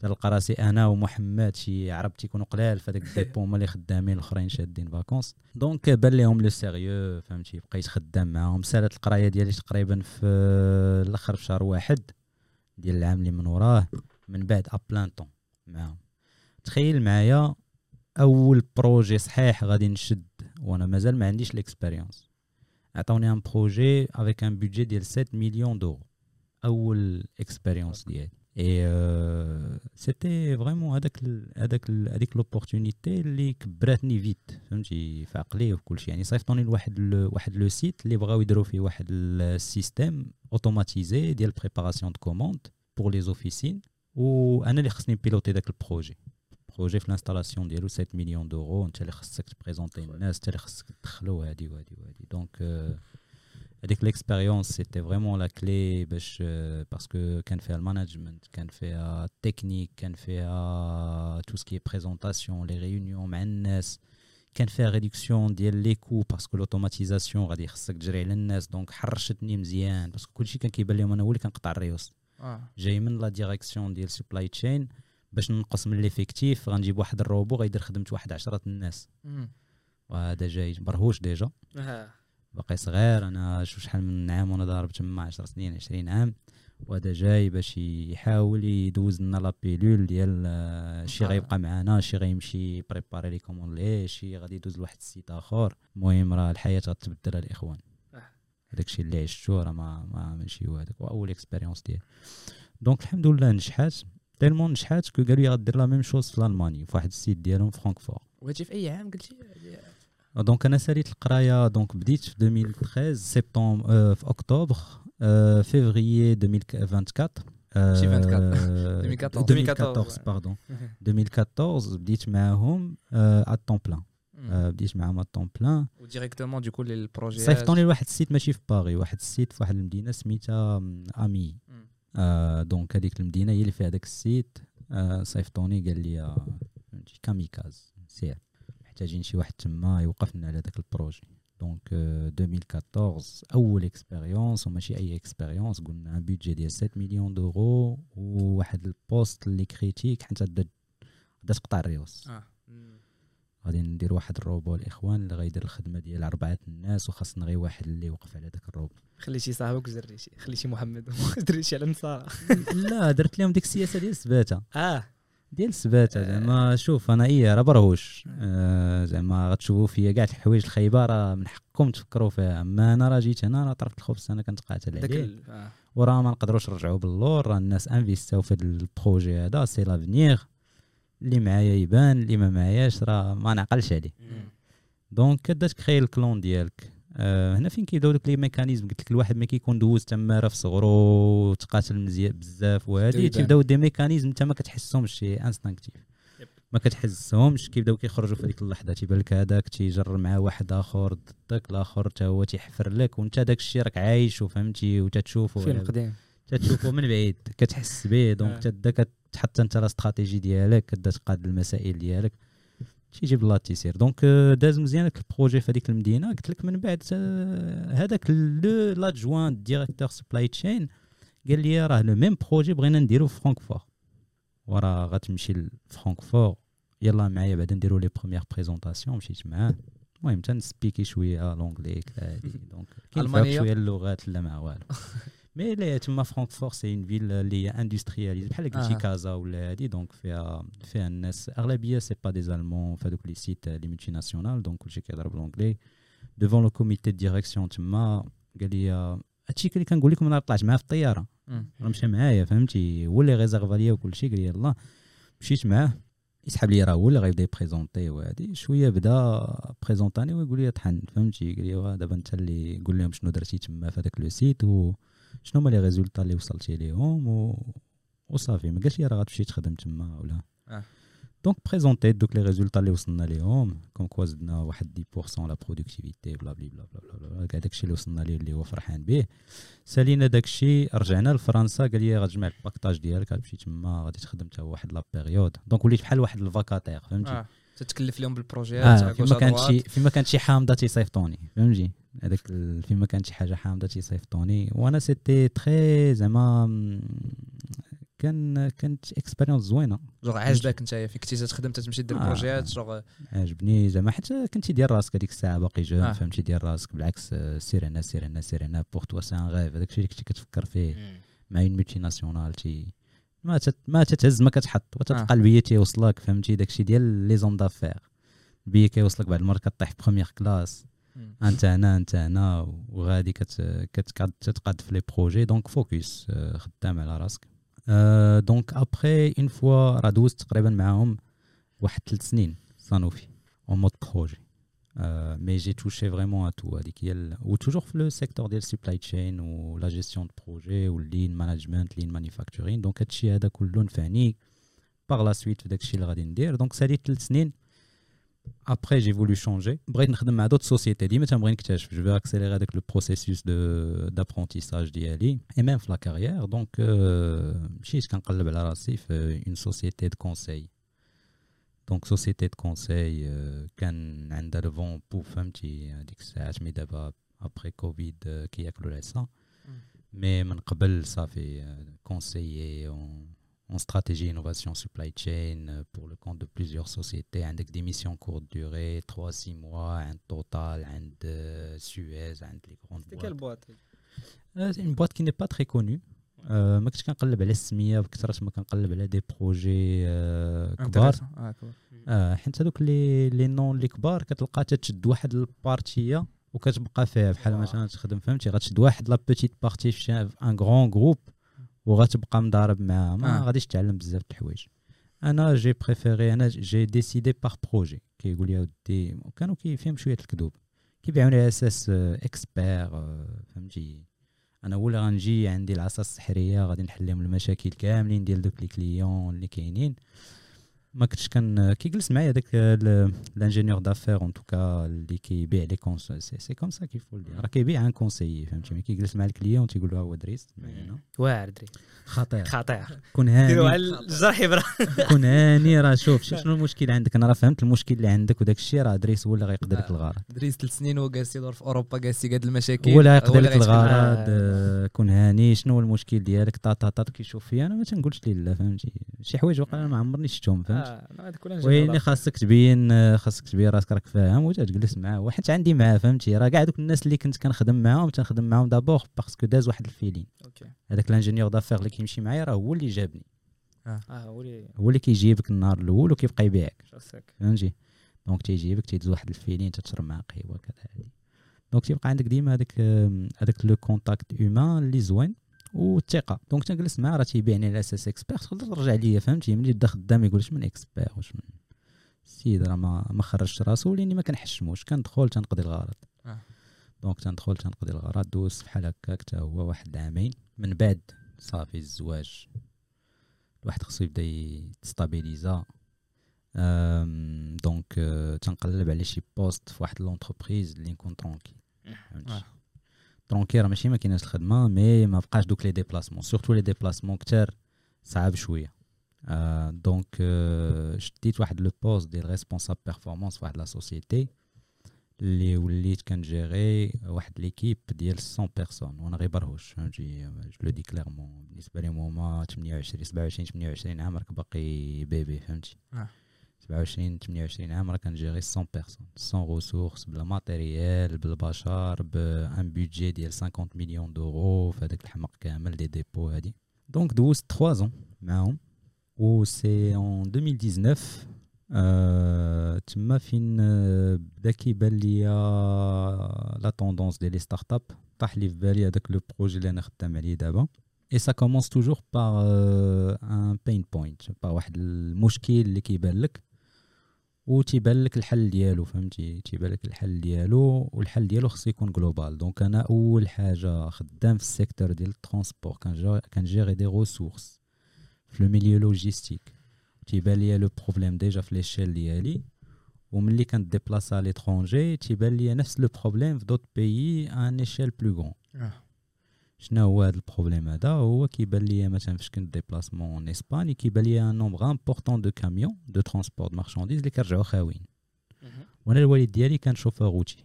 تلقى راسي أنا ومحمد شي عرب تيكونوا قلال في هذاك ال dépôt <laughs> هما اللي خدامين الاخرين شادين vacances. donc بان لهم le sérieux فهمتي؟ بقيت خدام معاهم. سالت القرايه ديالي تقريبا في الأخر في شهر واحد ديال العام اللي من وراه من بعد à plein temps معاهم. تخيل معايا أول projet صحيح غادي نشد وأنا مازال ما عنديش l'expérience عطاوني un projet avec un budget ديال 7 مليون d'euros أول expérience ديالي. et c'était vraiment هذاك ال- هذاك ال- هذيك l'opportunité اللي كبراتني vite. فهمتي؟ في عقلي وفي كل شيء يعني صيفطوني لواحد ال- واحد le site اللي بغاو يديروا فيه واحد ال système automatisé ديال préparation de commandes pour les officines وأنا اللي خصني piloter داك ال projet projet في ال installation ديالو 7 مليون d'euros أنت اللي خصك تprésenter الناس أنت اللي خصك تدخلو هادي وهادي وهادي. donc آه، هذيك l'expérience c'était vraiment la clé باش آه، parce que كان فيها ال management كان فيها التكنيك كان فيها tout ce qui est présentation les réunions مع الناس كان فيها réduction ديال les coûts parce que l'automatisation غادي خصك تجري على الناس donc حرشتني مزيان parce que كلشي كان كيبان لهم أنا هو اللي كنقطع الريوس آه جاي من la direction ديال supply chain باش ننقص من l'effectif غنجيب واحد الروبو غيدير خدمه واحد عشرة الناس مم. وهذا جاي برهوش déjà باقي صغير أنا شوف شحال من عام وأنا ضارب تما 10 سنين 20 عام وهذا جاي باش يحاول يدوز لنا لا بيلول ديال آه، شي آه. غيبقى معنا شي غيمشي préparer les commandes ليه شي غادي يدوز لواحد ال site آخر. المهم راه الحياة غتبدل الاخوان آه. هذاك الشيء اللي عشتو راه ما ما ماشي هو هذاك أول expérience ديالي. donc الحمد لله نجحات tellement نجحات que قالوا لي غدير la même chose في الالماني في واحد site ديالهم في فرانكفور وهادشي في أي عام قلتي؟ donc أنا ساليت القراية donc بديت في 2013 سبتمبر آه، في أكتوبر آه، فيفريي 2024 آه، ماشي 24. 2014. 2014 pardon 2014 بديت معاهم à temps plein آه، بديت معاهم à temps plein و directement dès que ال projet صيفطوني لواحد ال site ماشي في باغي واحد ال site في واحد المدينة سميتها م، امي مم. آه donc هذيك المدينة هي اللي فيها داك ال site. آه صيفطوني قال لي آه، فهمتي kamikaze سير محتاجين شي واحد تما يوقف لنا على داك ال projet. donc آه، 2014 أول expérience وماشي أي expérience قلنا un budget ديال 7 مليون d'euros وواحد ال poste اللي critique حتى بدا تقطع الريوس. آه. مم. غادي ندير واحد الروبو الإخوان اللي غيدير الخدمة ديال أربعة الناس وخاصنا غير واحد اللي يوقف على داك الروبو خليتي صاحبك وزريتي خليتي محمد <laughs> دريتي على النصارى. لا درت لهم ديك السياسة ديال السباتة. آه. ديال السباته زعما شوف أنا إيه راه برهوش آه. زعما غتشوفوا فيا كاع الحوايج الخايبة راه من حقكم تفكروا فيها. أما أنا راه جيت هنا راه طرفت الخبز أنا كنتقاتل عليه. آه. وراه ما نقدروش نرجعوا باللور راه الناس investاو في هذا ال projet هذا c'est l'avenir اللي معايا يبان اللي ما معاياش راه ما نعقلش عليه. دونك كدا تcréer ال clan ديالك. آه هنا فين كيبداو دوك les mécanismes قلت لك الواحد ما كيكون دوز تما راه في صغرو تقاتل مزيان بزاف يبان. تيبداو des mécanismes انت ما كتحسهمش شي instinctif. ما كتحسهمش كيبداو كيخرجوا في ديك اللحظة تيبان لك هذاك تيجرّ مع واحد آخر ضدك الآخر حتى هو تيحفر لك وانت داك الشيء راك عايش وفهمتي وتتشوفه فيلم قديم تتشوفه من بعيد كتحس به <laughs> donc آه. تبدا كتحط انت الاستراتيجي ديالك كتبدا تقاد المسائل ديالك تيجي بلا تيسير donc داز مزيان ال projet في هذيك المدينة. قلت لك من بعد آه، هذاك le l'adjoint directeur supply chain قال لي راه le même projet بغينا نديرو في فرانكفور وراه غتمشي لفرانكفور يلا معايا بعدا نديرو les premières présentations مشيت معاه. المهم تنسبيكي شوية l'anglais donc كاين؟ شوية اللغات لا ما والو. <laughs> mais لا تما فرانكفور c'est une ville اللي هي industrialisée بحال قلتي آه. كازا ولا هادي donc فيها فيها الناس اغلبيه c'est pas des Allemands في هذوك les sites les multinationales donc كلشي كيهضر ب l'anglais devant le comité direction تما قال لي هادشي اللي كنقول لكم أنا طلعت معاه في الطياره مم. راه مشى معايا فهمتي هو اللي réserva ليا وكلشي قال لي يلاه مشيت معاه يسحب لي راه هو اللي غيبدا يبريزونتي وهادي شوية بدا بريزونتاني ويقول لي طحن فهمتي قال لي واه دابا انت اللي قول لهم شنو درتي تما في هذاك le site وشنو هما les résultats اللي وصلتي ليهم و... وصافي. ما قالش لي راه غتمشي تخدم تما ولا. آه. donc بريزونتي دوك les résultats اللي وصلنا ليهم. comme quoi زدنا واحد 10% la productivité بلا بلا بلا بلا بلا كاع داكشي اللي وصلنا ليه اللي هو فرحان به. سالينا داكشي رجعنا لفرنسا قال لي غتجمع ال paquetage ديالك غتمشي تما غادي تخدم حتى واحد la période donc وليت بحال واحد ال vacataire فهمتي؟ آه. تتكلف لهم بالبروجيات آه فيما كانت. شي فيما كانت شي حامضة تيصيفطوني فهمتي؟ هذاك فيما كانت شي حاجة حامضة تيصيفطوني. وأنا c'était très زعما كان كانت expérience زوينة. جوغ عاجبك نتايا فين كنتي تخدم تمشي دير آه. بروجيات جوغ؟ عجبني زعما حتى كنتي ديال راسك هذيك الساعة باقي jeune آه. فهمتي؟ ديال راسك بالعكس آه، سير هنا سير هنا سير هنا pour toi c'est un rêve هذاك الشيء اللي كنتي كتفكر فيه مع une multinationale تي ما تت ما تتهز ما كتحط وتتلقى آه. البيت تيوصلك فهمتي؟ داكشي ديال les hommes d'affaires. البيت كيوصلك بعد المرة كطيح première classe مم. انت هنا انت هنا وغادي كت كتقعد تتقاد في les projets donc focus خدام على راسك. آه، donc après une fois راه دوزت تقريبا معاهم واحد ثلاث سنين Sanofi en mode projet mais j'ai touché vraiment à tout هذيك هي ال- و toujours في le secteur ديال supply chain ولا gestion de projet و ال lean management lean manufacturing donc هادشي هذا كله نفعني par la suite في داكشي اللي غادي ندير دونك ساليت ثلاث سنين après j'ai voulu changer بغيت نخدم مع d'autres sociétés ديما تنبغي نكتشف je vais accélérer هذاك le processus de d'apprentissage ديالي et même في la carrière donc مشيت كنقلب على راسي في une société de conseil donc société de conseil كان عندها le vent en poupe فهمتي هذيك الساعات mais دابا après كوفيد آه، كياكلوا العصا مي من قبل صافي كونسيي en stratégie innovation supply chain euh, pour le compte de plusieurs sociétés avec des missions courte durée 3 6 mois un total un de Suez un les grandes C'était quelle boîtes boîte Euh, c'est une boîte qui n'est pas très connue Euh, ما كنتش كنقلب على السمية بكثرة ما كنقلب على دي بروجي آه، كبار. cool. آه حيت هذوك لي لي نون اللي كبار كتلقى تتشد واحد البارتية وكتبقى فيها. بحال آه. مثلا تخدم فهمتي؟ غتشد واحد la petite partie في un grand groupe وغتبقى مضارب معاها. ما آه. غاديش تعلم بزاف د الحوايج. أنا j'ai préféré أنا j'ai décidé par projet كيقول لي ودي وكانوا كي فيهم شوية الكذوب. كيبيعوني على أساس expert فهمتي؟ أنا هو اللي غنجي عندي العصا السحرية غادي نحل لهم المشاكل كاملين ديال دوك les clients اللي كاينين. ما كنتش كان كيجلس معايا داك l'ingénieur d'affaires en tout cas اللي كيبيع les conseils c'est c'est comme ça qu'il faut راه كيبيع un conseil فهمتي؟ ملي كيجلس مع ال client تيقول له ها هو دريس واعر دري خطير. خطير. كون هاني. على الجرح يبرا. <laughs> كون هاني راه شوف شنو المشكل عندك. أنا راه فهمت المشكل اللي عندك وداك الشيء راه دريس هو اللي غيقضي لك. الغرض. دريس ثلاث سنين وهو جالس يدور في أوروبا جالس يقاد المشاكل. هو اللي اللي لك. الغرض. كون هاني شنو هو المشكل ديالك؟ تا تا كيشوف فيا. أنا ما تنقولش ليه لا فهمتي؟ شي حوايج وقع ما عمرني شفتهم فهمتي؟ آه، ولا ويلي خاصك تبين آه، خاصك تبين راسك راك فاهم وتجلس معاه وحيت عندي معاه فهمتي؟ راه كاع دوك الناس اللي كنت كنخدم معاهم تنخدم معاهم d'abord parce que داز واحد ال feeling. OK. هذاك ال ingénieur d'affaires اللي كيمشي معايا راه هو اللي جابني. آه. ولي هو اللي كيجيبك النهار الأول وكيبقى يبيعك. فهمتي؟ donc تيجيبك تيدوز واحد ال feeling تتشرب معاه قهوه كذا هادي donc تيبقى عندك ديما هذاك هذاك le contact humain اللي زوين. والثقة. donc تنجلس معاه راه تيبيعني على أساس expert تقدر ترجع ليا فهمتي؟ ملي بدا خدام يقول من expert واش من السيد راه ما ما خرجش راسو لاني ما كنحشموش. كندخل تنقضي الغرض. آه. donc تندخل تنقضي الغرض دوز بحال هكاك حتى هو واحد عامين. من بعد صافي الزواج الواحد خصو يبدا يستابيليزا أم، donc آه، تنقلب على شي poste في واحد l'entreprise اللي نكون tranquille آه. tranquille راه ماشي ما كايناش الخدمة mais ما بقاش دوك les déplacements surtout les déplacements كتار صعاب شوية. آه donc آه شديت واحد le poste ديال responsable performance في واحد la société اللي وليت كنجيري واحد l'équipe ديال 100 personnes وأنا غير برهوش فهمتي؟ je le dis clairement بالنسبة لهم هما 28 27 28 عام راك باقي bébé فهمتي؟ آه. 27 28 عام راه كنجيري 100 personnes 100 ressources بلا matériel بالبشر ب un budget ديال 50 مليون دورو في هذاك الحمق كامل دي ديبو هادي donc دوزت 3 زون معاهم و c'est en 2019 آه تما فين آه، بدا كيبان ليا la tendance ديال les start-up طاح لي في بالي هذاك le projet اللي أنا خدام عليه دابا et ça commence toujours par un pain point par واحد المشكل اللي كيبان لك وتيبان لك الحل ديالو فهمتي؟ تيبان لك الحل ديالو والحل ديالو خصو يكون global donc أنا أول حاجة خدام في ال secteur ديال ال transport كنجا- كنجيري des ressources في le milieu logistique. تيبان ليا le problème déjà في l'échelle ديالي وملي كنت ديبلاسا على l'étranger تيبان ليا نفس le problème في d'autres pays une échelle plus grande آه. شنو هو هذا ال problème هذا؟ هو كيبان ليا مثلا فاش كنت déplacement en Espagne كيبان ليا un nombre important de camions de transport marchandises اللي كيرجعوا خاويين. وأنا الوالد ديالي كان chauffeur routier.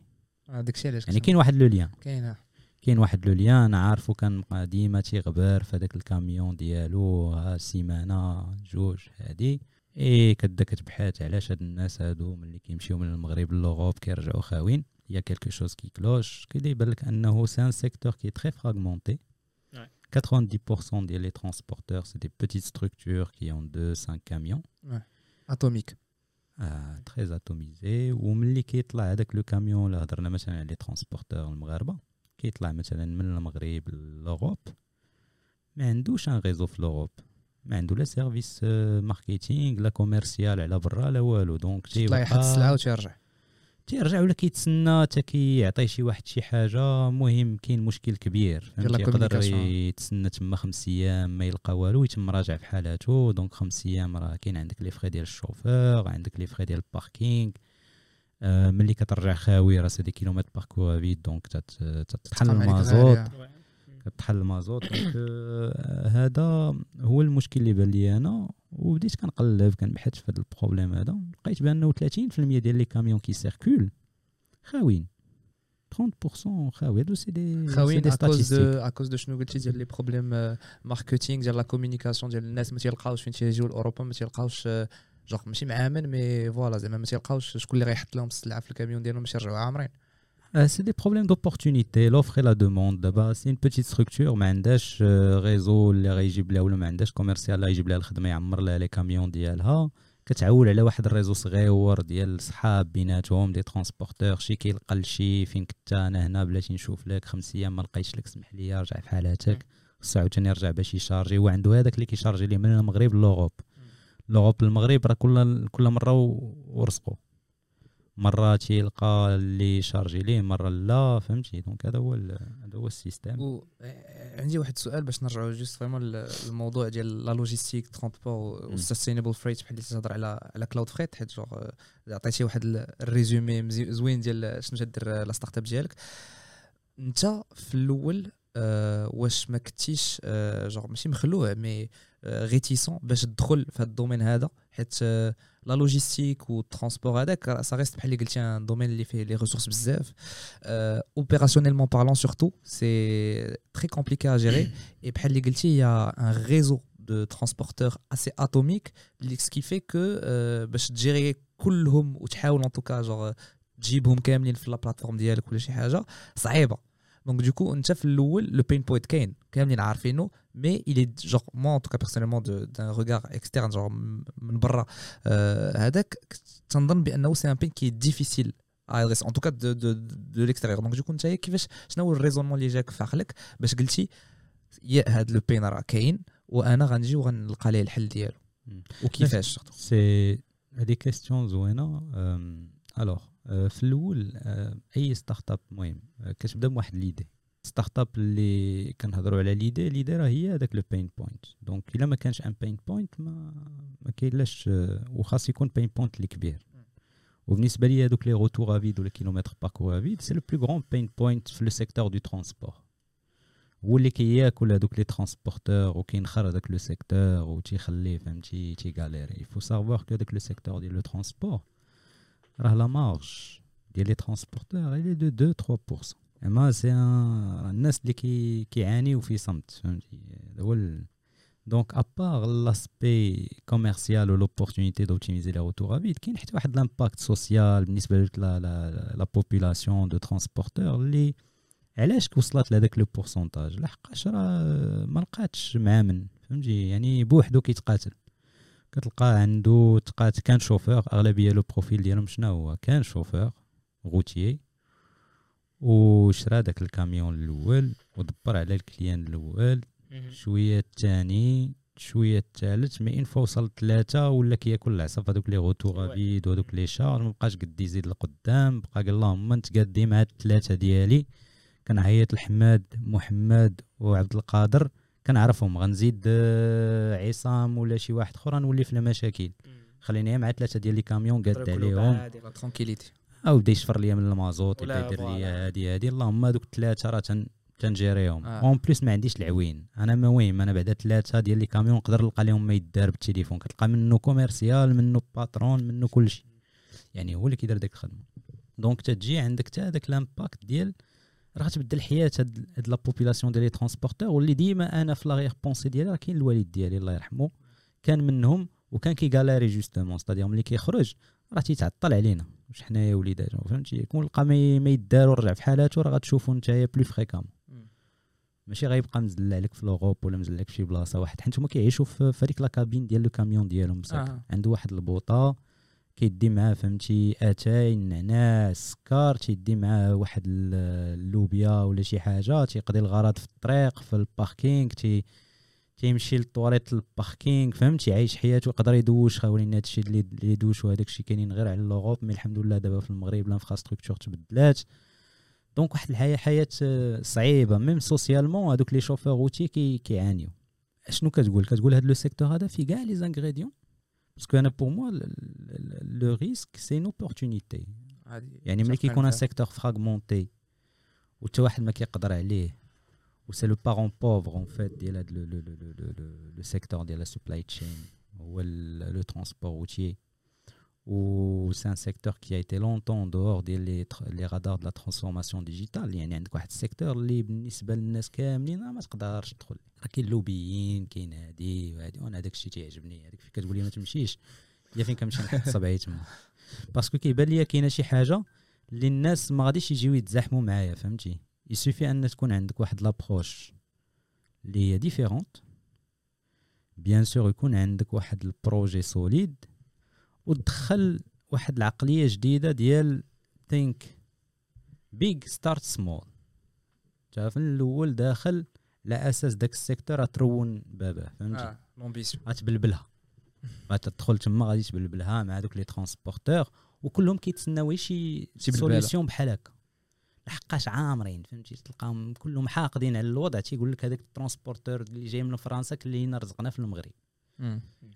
آه، داك الشيء علاش يعني كاين واحد le lien. كاين آه. كاين واحد le lien عارفو كان ديما تيغبر في هذاك الكاميون ديالو ها سيمانة جوج هادي. إي كتبدا كتبحث علاش هاد الناس هادو ملي كيمشيو من المغرب l'Europe كيرجعوا خاوين y a quelque chose qui cloche كيبدا يبان لك انه c'est un secteur qui très fragmenté Ouais. 90% ديال les transporteurs c'est des petites structures qui ont deux 5 camions atomique آه très atomisé وملي كيطلع هذاك le camion ولا هضرنا مثلا على les transporteurs المغاربه كيطلع مثلا من المغرب l'Europe ما عندوش un réseau في l'Europe ما عنده لا service آه، marketing لا commercial على برا لا والو donc تطلع يحط السلعه وتيرجع تيرجع ولا كيتسنى حتى كيعطي شي واحد شي حاجة. مهم كاين مشكل كبير. يقدر. يتسنى تما خمس أيام ما يلقى والو يتم راجع في حالاتو donc خمس أيام راه كاين عندك les frais ديال الشوفور عندك les frais ديال ال parking آه ملي كترجع خاوي راه c'est des kilomètres parcourus à vide donc عليك المازوت. كتحل المازوت. donc آه، هذا هو المشكل اللي بان لي أنا. وبديت كنقلب كنبحث في هذا ال problème هذا لقيت بانه 30% ديال les camions qui circulent خاويين. 30% خاوي. هادو c'est des c'est خاويين des de à cause de شنو قلتي ديال les problèmes marketing ديال la communication ديال الناس ما تيلقاوش فين تيجيو لأوروبا ما تيلقاوش جوغ ماشي معامن mais voilà زعما ما تيلقاوش شكون اللي غيحط لهم السلعة في الكاميون ديالهم باش يرجعوا عامرين. Euh, c'est des problèmes d'opportunité, l'offre et la demande. C'est une petite structure, ما عندهاش euh, réseau اللي غيجيب لها ولا ما عندهاش commercial اللي غيجيب لها الخدمه يعمر لها les camions ديالها كتعول على واحد ال réseau صغيور ديال صحاب بيناتهم des transporteurs شي كيلقى لشي فين كنت أنا هنا بلاتي نشوف لك خمس أيام ما لقيتش لك سمح لي رجع في حالاتك خصو عاوتاني يرجع باش يشارجي هو عنده هذاك اللي كيشارجي ليه من المغرب l'Europe l'Europe للمغرب راه كل كل مره ورزقو مره تيلقى اللي شارجي ليه مرة لا فهمتي؟ donc هذا هو هذا هو ال système. و آه، عندي واحد السؤال باش نرجعوا juste vraiment الموضوع ديال la logistique transport وال sustainable freight بحال اللي تهضر على على CloudFret حيت genre آه، عطيتي واحد ال- ال résumé زوين ديال شنو تدير la startup ديالك. انت في الأول آه، واش ما كنتيش آه، جوغ ماشي مخلوع مي réticent باش تدخل في هذا ال domaine هذا حيت آه، la logistique وال transport هذاك ça reste بحال اللي قلتي un domaine اللي فيه les ressources بزاف opérationnellement parlant surtout c'est très compliqué à gérer et بحال اللي قلتي يا un réseau de transporteurs assez atomique اللي ce qui fait que باش تجيري كلهم وتحاول en tout cas genre تجيبهم كاملين في la plateforme ديالك ولا شي حاجة صعيبه donc du coup انت في الأول le pain point كاين كاملين عارفينه mais il est genre moi en tout cas personnellement de- d'un regard externe genre من برا آه، هذاك تنظن بانه c'est un pain qui est difficile à adresser en tout cas de de de l'extérieur donc du coup انت كيفاش شنو هو ال raisonnement اللي جاك في عقلك باش قلتي يا هاد le pain راه كاين وأنا غنجي وغنلقى ليه الحل ديالو مم. وكيفاش c'est هذه question زوينه alors في الأول آه، أي startup المهم آه، كتبدا بواحد l'idée startup اللي كنهضروا على l'idée l'idée راه هي هذاك le pain point donc إلا ما كانش un pain point ما ما كاينلاش آه، وخاص يكون pain point اللي كبير. وبالنسبة لي هذوك les retours à vide ولا kilomètres parcourus à vide c'est le plus grand pain point في le secteur de transport هو اللي كياكل هذوك les transporteurs وكينخر هذاك le secteur وتيخليه فهمتي تيغاليري. il faut savoir que هذاك le secteur ديال le transport راه la marge ديال les transporteurs elle est de 2 3% اما c'est un الناس اللي كي كيعانيو في صمت فهمتي هذا هو ال- donc à part l'aspect commercial و l'opportunité d'optimiser les retours à vide كاين حتى واحد l'impact social بالنسبة la la la population de transporteurs اللي علاش وصلت لهذاك le pourcentage لحقاش راه ما لقاتش معامن فهمتي يعني بوحدو كيتقاتل كتلقاه عنده تقات كان شوفور أغلبية le profil ديالهم شنو هو؟ كان شوفور غوتيي وشرا داك الكاميون الأول ودبر على ال client الأول. شوية الثاني شوية الثالث mais ان وصل ثلاثة ولا كياكل العصا هذوك les retours à vide وهذوك les charges ما بقاش قد يزيد لقدام. بقى قال اللهم أنت قادي مع الثلاثه ديالي. كنعيط لحماد محمد وعبد القادر. كنعرفهم غنزيد آه، عصام ولا شي واحد اخر نولي في المشاكل خليني مع ثلاثة ديال les camions قاد عليهم. la tranquillité. أو بدا يشفر ليا من المازوت ولا يبدا يدير ليا. هادي هادي. اللهم هذوك الثلاثه راه تن تنجيريهم. آه. en plus ما عنديش العوين. أنا وين أنا بعدا ثلاثة ديال les camions نقدر نلقى لهم ما يدار بالتليفون. كتلقى منه commercial منه patron منه كلشي. يعني هو اللي كيدير ديك الخدمة. donc تتجي عندك حتى هذاك l'impact ديال راه تبدل الحياة هاد هاد لا ديال les transporteurs واللي ديما أنا في l'arrière-pensée ديالي راه كاين الوالد ديالي الله يرحمه. كان منهم وكان كيغالاري justement c'est-à-dire ملي كيخرج راه تيتعطل علينا. واش حنايا وليداتنا فهمتي؟ يكون لقى ما يدار ورجع في حالاته راه غتشوفو نتايا plus fréquemment. ماشي غيبقى مزلع لك في l'Europe ولا مزلع لك في شي بلاصة واحد حيت هما كيعيشوا في هذيك la cabine ديال le camion ديالهم آه. عنده واحد البوطة كيدي معاه فهمتي؟ آتاي نعناس سكر تيدي معاه واحد ال- اللوبيا ولا شي حاجة. تيقضي الغرض في الطريق في ال parking تي تيمشي للطواليت ال parking فهمتي؟ عايش حياته يقدر يدوش. خاولين هادشي اللي يدوش وهداك كاينين غير على l'Europe mais الحمد لله دابا في المغرب ال infrastructure تبدلات. donc واحد الحياة حياة آه، صعيبة. même socialement هادوك les chauffeurs routiers كي كيعانيو. شنو كتقول؟ كتقول هاد le secteur هذا فيه كاع les ingrédients؟ parce que أنا pour moi le risque c'est une opportunité يعني ملي كيكون un secteur fragmenté وتا واحد ما كيقدر عليه و c'est le parent pauvre en fait ديال هاد le le le le le le le secteur ديال la supply chain هو le transport routier و c'est un secteur qui était longtemps dehors ديال les les radars de la transformation digitale يعني عندك واحد ال secteur اللي بالنسبة للناس كاملين ما تقدرش تدخل راه كاين لوبيين كاين هادي وهادي وأنا هذاك الشيء تيعجبني هذيك فين كتقول لي ما تمشيش هي فين كنمشي نحط صبعي تما parce que كيبان ليا كاينة شي حاجة اللي الناس ما غاديش يجيو يتزاحموا معايا فهمتي il suffit أن تكون عندك واحد l'approche اللي هي différente bien sûr يكون عندك واحد ال projet solide وتدخل واحد العقلية جديدة ديال think big start small تعرف الأول داخل على أساس داك ال secteur ترون باباه فهمتي؟ آه l'ambition غتبلبلها غتدخل <laughs> تما غادي تبلبلها مع دوك les transporteurs وكلهم كيتسناو شي. solution بحال هكا. لحقاش عامرين فهمتي؟ تلقاهم كلهم حاقدين على الوضع. تيقول لك هذاك ال transporteur اللي جاي من فرنسا كلينا رزقنا في المغرب.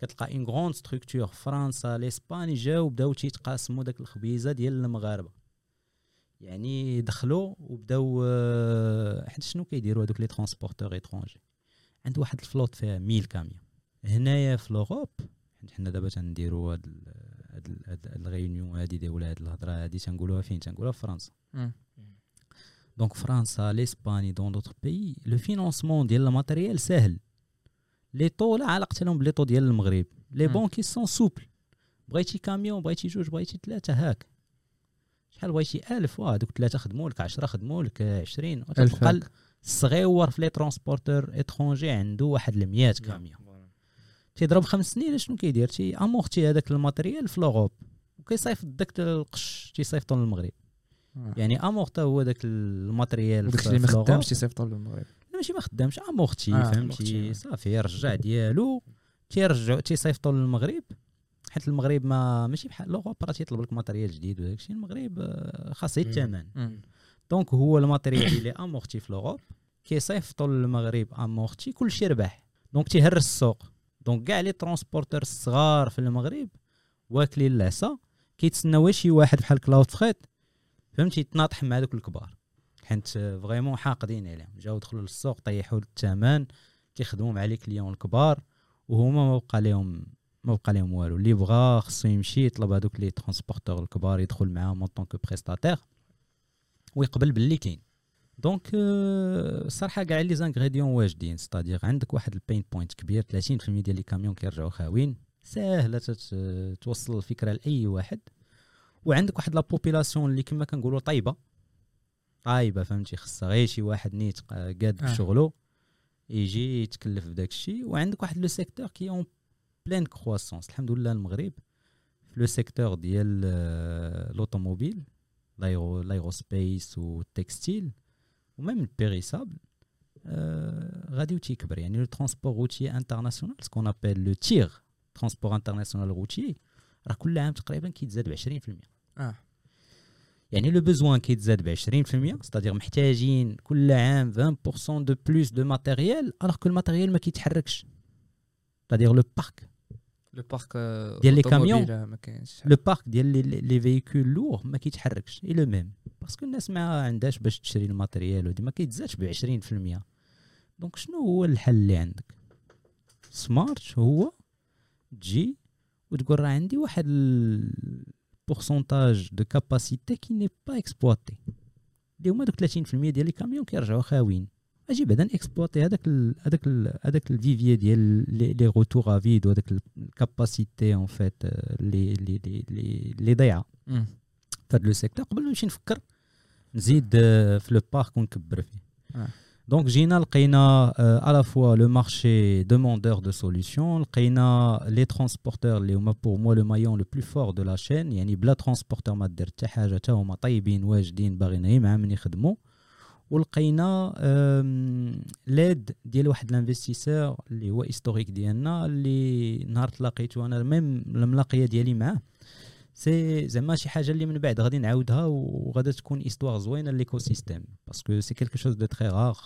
كتلقى une grande structure فرنسا l'Espagne جاو بداو تيتقاسموا داك الخبيزة ديال المغاربة. يعني دخلوا وبداو آه، حيت شنو كيديروا هذوك les transporteurs étrangers عند واحد ال flotte فيها 1000 camions هنايا في l'Europe حيت حنا دابا تنديروا هاد هاد ال- هاد ال réunion هادي دي ولا هاد الهضرة هادي تنقولوها فين؟ تنقولوها في فرنسا. donc فرنسا l'Espagne dans d'autres pays le financement ديال ال matériel ساهل. les taux لا علاقه لهم ب les taux ديال المغرب les مم. banquiers sont souples بغيتي كاميون بغيتي جوج بغيتي ثلاثة هاك شحال بغيتي ألف واه دوك ثلاثة خدموا لك 10 خدموا لك 20 ألف وتلقى هاك. الصغيور في les transporteurs étrangers عنده واحد ال 100 camions تيضرب خمس سنين شنو كيدير تي amorti هذاك ال matériel في l'Europe وكيصيفط داك القش تيصيفطو للمغرب يعني امورتا هو داك ال matériel وداك في اللي ما. خدامش تيصيفطوا للمغرب ماشي ما خدامش amorti آه، فهمتي؟ amorti. صافي رجع ديالو تيرجعوا تيصيفطوا للمغرب حيت المغرب ما ماشي بحال l'Europe راه تيطلب لك matériel جديد وداك الشيء المغرب آه، خاص. الثمن donc هو ال matériel اللي amorti في l'Europe كيصيفطوا للمغرب amorti كلشي ربح. donc تيهرس السوق. donc كاع les transporteurs الصغار في المغرب واكلين العصا كيتسناو شي واحد بحال CloudFret فهمتي؟ يتناطح مع دوك الكبار. حيت vraiment حاقدين عليهم. جاو دخلوا للسوق طيحوا الثمن كيخدموا مع les clients الكبار وهما ما بقى لهم ما بقى لهم والو. اللي بغا خصو يمشي يطلب هذوك les transporteurs الكبار يدخل معاهم en tant que prestataire ويقبل باللي كاين. donc آه، الصراحه كاع les ingrédients واجدين. c'est-à-dire عندك واحد ال pain point كبير 30% ديال les camions كيرجعوا خاويين. ساهلة توصل الفكرة لأي واحد. وعندك واحد la population اللي كما كنقولوا طيبه طايبه فهمتي خصها غير شي واحد نيت قا- قاد آه. بشغلو يجي يتكلف بداك الشيء وعندك واحد le secteur qui est en pleine croissance الحمد لله المغرب في le secteur ديال آه، لوطوموبيل لايرو لايروسبيس والتكستيل وميم البيريسابل آه غادي وتيكبر يعني le transport routier international ce qu'on appelle le TIR transport international routier راه كل عام تقريبا كيتزاد ب 20% آه. يعني le besoin كيتزاد ب 20% c'est-à-dire محتاجين كل عام 20% de plus de matériel alors que ال matériel ما كيتحركش. c'est-à-dire le parc le parc ديال les camions. ما كاينش le parc ديال les véhicules lourds ما كيتحركش. est le même parce que الناس ما عندهاش باش تشري ال matériel ودي. ما كيتزادش ب 20% donc شنو هو الحل اللي عندك؟ smart هو تجي وتقول راه عندي واحد ال pourcentage de capacité qui n'est pas exploité اللي هما دوك 30% ديال les camions كيرجعوا خاويين أجي بعدا exploiter هذاك ال- هذاك ال- هذاك ال vivier ديال les les retours à vide وهذاك ال capacité en fait اللي اللي اللي اللي ضايعه مم. في هذا le secteur قبل ما نمشي نفكر نزيد آه، في le parc ونكبر فيه آه. donc جينا لقينا à la fois le marché demandeur de solutions لقينا les transporteurs اللي هما pour moi le maillon le plus fort de la chaîne يعني بلا transporteurs ما دير حتى حاجة حتى هما طيبين واجدين باغيين غير مع من يخدموا ولقينا آم، l'aide ديال واحد ال investisseur اللي هو historique ديالنا اللي نهار تلاقيتو أنا même الملاقيه ديالي معاه c'est زعما شي حاجة اللي من بعد غادي نعاودها وغادا تكون histoire زوينه l'écosystème parce que c'est quelque chose de très rare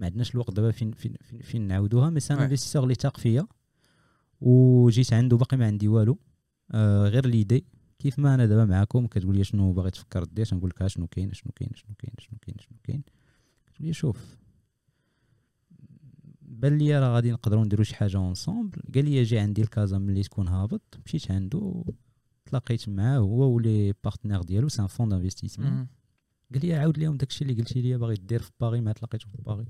ما عندناش الوقت دابا فين فين فين, فين نعاودوها mais c'est un Ouais. investisseur اللي تاق فيا وجيت عنده باقي ما عندي والو. آه غير l'idée. كيف ما أنا دابا معاكم كتقول لي شنو باغي تفكر دير تنقول لك شنو كاين شنو كاين شنو كاين شنو كاين شنو كاين. كتقول لي شوف بان لي راه غادي نقدروا نديروا شي حاجة ensemble قال لي جي عندي الكازا ملي تكون هابط. مشيت عنده تلاقيت معاه هو و les partenaires ديالو. c'est un fonds d'investissement. قال لي عاود لهم داكشي اللي قلتي لي باغي دير في باغي ما تلاقيتو في باغي.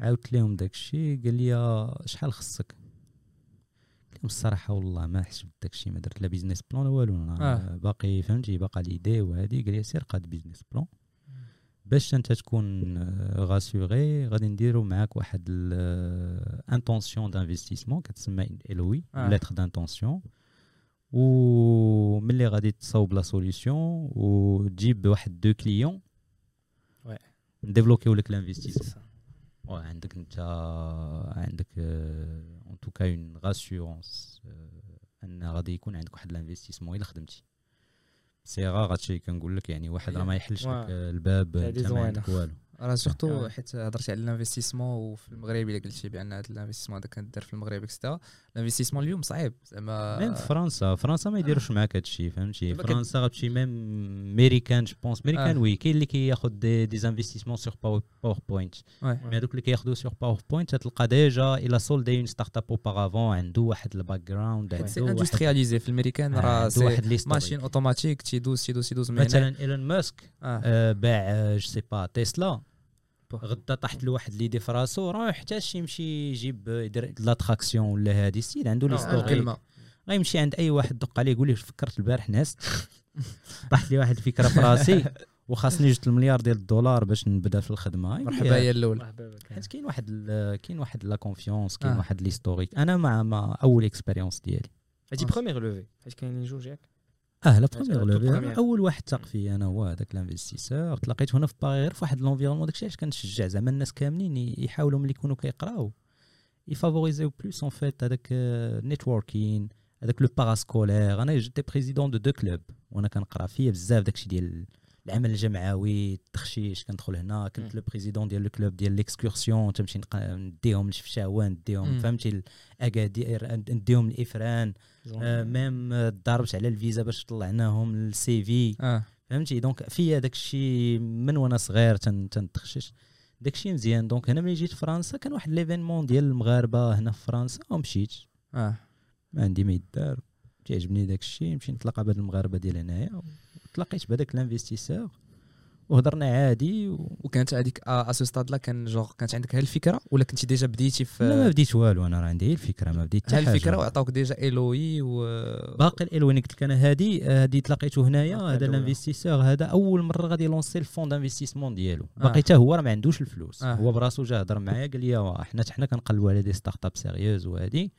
عاودت لهم داكشي قال لي شحال خصك؟ قلت لهم الصراحة والله ما حسبت داكشي ما درت لا business plan لا والو. أنا آه. باقي فهمتي باقا l'idée وهادي. قال لي سير قاد business plan باش انت تكون غاسيغي غادي نديرو معاك واحد intention d'investissement كتسمى L O آه. lettre d'intention وملي غادي تصاوب la solution وتجيب واحد deux clients Ouais. ن débloqu يو لك l'investissement عندك انت عندك en tout cas une réassurance ان غادي يكون عندك واحد ال investissement إلا خدمتي صيغه هادشي كنقول لك يعني واحد راه ما يحلش لك واه. الباب انت ما. عندك والو راه surtout آه. حيت هضرتي على ال investissement وفي المغرب الا قلتي بان هذا ال investissement هذا كندير في المغرب et cetera ال investissement اليوم صعيب زعما même في فرنسا فرنسا ما يديروش معاك هادشي فهمتي دابا كت- فرنسا غتمشي même américain je pense américain آه. oui كاين اللي كياخذ des des investissements sur PowerPoint. mais هذوك اللي كياخذوا sur PowerPoint تلقى déjà il a soldé une startup auparavant عنده واحد ال background si عنده واحد industrialisé في الأمريكان آه، راه c'est. machine automatique تيدوز تيدوز تيدوز مثلا إيلون ماسك آه. آه، باع je sais pas Tesla بوه. غدا طاحت له واحد l'idée في راسو راه ما يحتاجش يمشي يجيب يدير la traction ولا هادي السيد عنده آه، الكلمة غيمشي عند أي واحد دق عليه يقول لي فكرت البارح نعست طاحت لي واحد الفكرة في راسي وخاصني جوج المليار ديال الدولار باش نبدا في الخدمة. مرحبا يا الأول حيت كاين واحد كاين واحد la confiance كاين آه. واحد l'historique أنا مع مع أول expérience ديالي. هادي آه. première levée حيت كاينين جوج ياك. آه la toute levée. أول واحد تاق فيه أنا هو هذاك ال investisseur تلاقيت هنا في باغي غير في واحد l'environnement داكشي علاش كنشجع؟ زعما الناس كاملين يحاولوا ملي يكونوا كيقراو. ي favoris يو plus en fait هذاك networking هذاك le parascolaire أنا j'étais président de de club وأنا كنقرا فيا بزاف داكشي ديال العمل الجمعوي التخشيش كندخل هنا كنت. le président ديال le club ديال l'excursion تمشي نديهم لشفشاوان نديهم. فهمتي الاكادير نديهم الإفران آه، même آه، ضربت على الفيزا باش طلعناهم السي في. آه. فهمتي؟ donc فيا داك الشيء من وأنا صغير تن تنتخشش. داك الشيء مزيان. donc هنا ملي جيت فرنسا كان واحد l'événement ديال المغاربة هنا في فرنسا ومشيت آه. ما عندي ما يدار. تعجبني داك الشيء. نمشي نتلاقى بهاد المغاربة ديال هنايا وتلاقيت بهذاك ال investisseur وهضرنا عادي و... وكانت هذيك à ce stade-là كان genre كانت عندك هاد الفكرة ولا كنتي déjà بديتي لا ما في بديت والو أنا راه عندي غير الفكرة ما بديت حتى هاد الفكرة حاجة وعطاوك déjà إلوي و باقي الالوان قلت لك أنا هادي هادي تلاقيته هنايا هذا. ال investisseur هذا أول مرة غادي ي lancer ال fonds d'investissement ديالو آه. باقي حتى هو راه ما عندوش الفلوس آه. هو براسو جا هضر معايا قال لي واه حنا حنا كنقلبوا على des startups sérieuses وهادي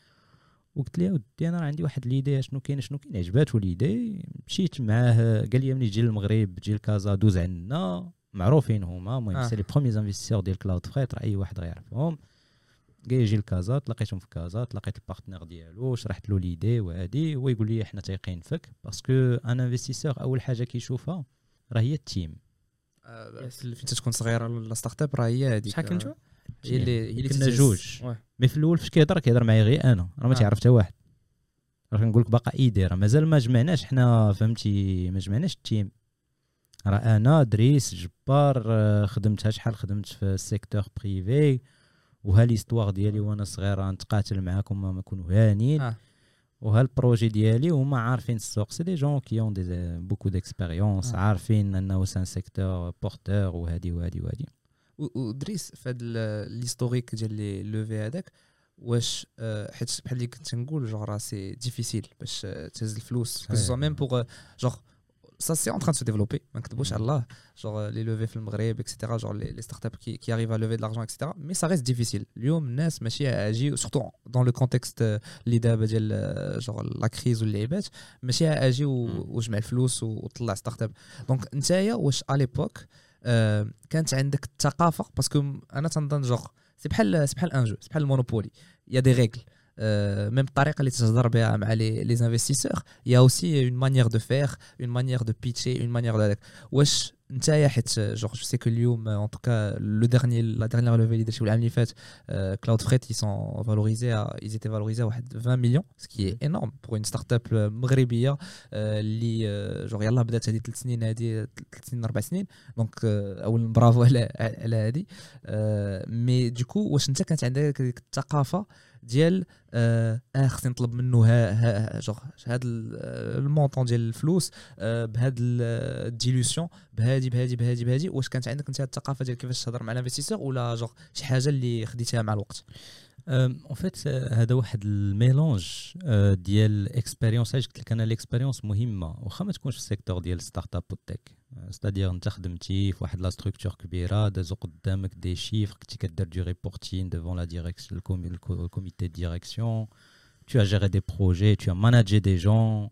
وقلت ليه ودي أنا راه عندي واحد l'idée شنو كاين شنو كاين عجباتو l'idée مشيت معاه قال لي ملي تجي للمغرب تجي لكازا دوز عندنا. معروفين هما المهم آه. c'est les premiers investisseurs ديال Cloudfret راه أي واحد غيعرفهم قال يجي لكازا تلاقيتهم في كازا تلاقيت ال partenaire ديالو شرحت له l'idée وهادي هو يقول لي حنا تايقين فيك parce que un investisseur أول حاجة كيشوفها راه هي ال team آه، فين تكون صغيرة la startup راه هي هذيك شحال كنتو؟ هي اللي هي اللي كنا. جوج. mais في الأول فاش كيهضر كيهضر معايا غير أنا راه ما آه. تعرف حتى واحد راه كنقول لك باقا idée راه مازال ما جمعناش حنا فهمتي ما جمعناش ال team راه أنا دريس جبار آه، خدمتها شحال خدمت في ال secteur privé وها l'histoire ديالي وأنا صغير نتقاتل معاكم ما نكونوا هانين آه. وها ال projet ديالي هما عارفين السوق c'est des gens qui ont déjà beaucoup d'expérience آه. عارفين أنه c'est un secteur porteur وهادي وهادي وهادي ودريس في هذا l'historique ديال les levées هذاك واش آه، حيت بحال اللي كنت نقول genre راه c'est difficile باش آه، تهز الفلوس. que ce soit أيوة. même pour genre ça c'est en train se développer ما نكذبوش على الله. جوغ لي لوفي في المغرب et cetera genre les les startups qui qui arrivent à lever de l'argent et cetera mais ça reste difficile اليوم الناس ماشي أجي surtout dans le contexte اللي دابا ديال آه، genre la crise واللعيبات ماشي أجي و- مم. وجمع الفلوس وطلع آه، كانت عندك الثقافة parce que أنا تنظن genre c'est بحال c'est بحال un jeu c'est بحال ال Monopoly y a des règles. même الطريقة اللي تهضر بها مع les les investisseurs y a aussi une manière de faire une manière de pitcher une manière de هذاك واش نتايا حيت genre je sais que اليوم en tout cas le dernier la dernière levée اللي درتي العام اللي فات Cloudfret ils sont valorisés à ils étaient valorisés à واحد 20 مليون ce qui est énorme pour une startup مغربية آه، اللي آه، جوغ يلاه بدات هذه ثلاث سنين هذه ثلاث سنين أربع سنين donc آه، اول برافو على على هذه mais du coup واش انت كانت عندك ديك الثقافه ديال آه آه، خصني نطلب منه ها ها genre هذا ال montant ديال الفلوس آه، بهاد ال dilution بهادي بهادي بهادي بهادي واش كانت عندك انت الثقافة ديال كيفاش تهضر مع ال investisseur ولا genre شي حاجة اللي خديتيها مع الوقت؟ en fait هذا واحد ال mélange آه، ديال expérience علاش قلت لك أنا l'expérience مهمة؟ واخا ما تكونش في ال secteur ديال startup وال tech c'est-à-dire أنت خدمتي في واحد la structure كبيرة دازو قدامك des chiffres كنتي كدير du reporting devant la direction ال comité de direction tu as géré des projets, tu as managé des gens.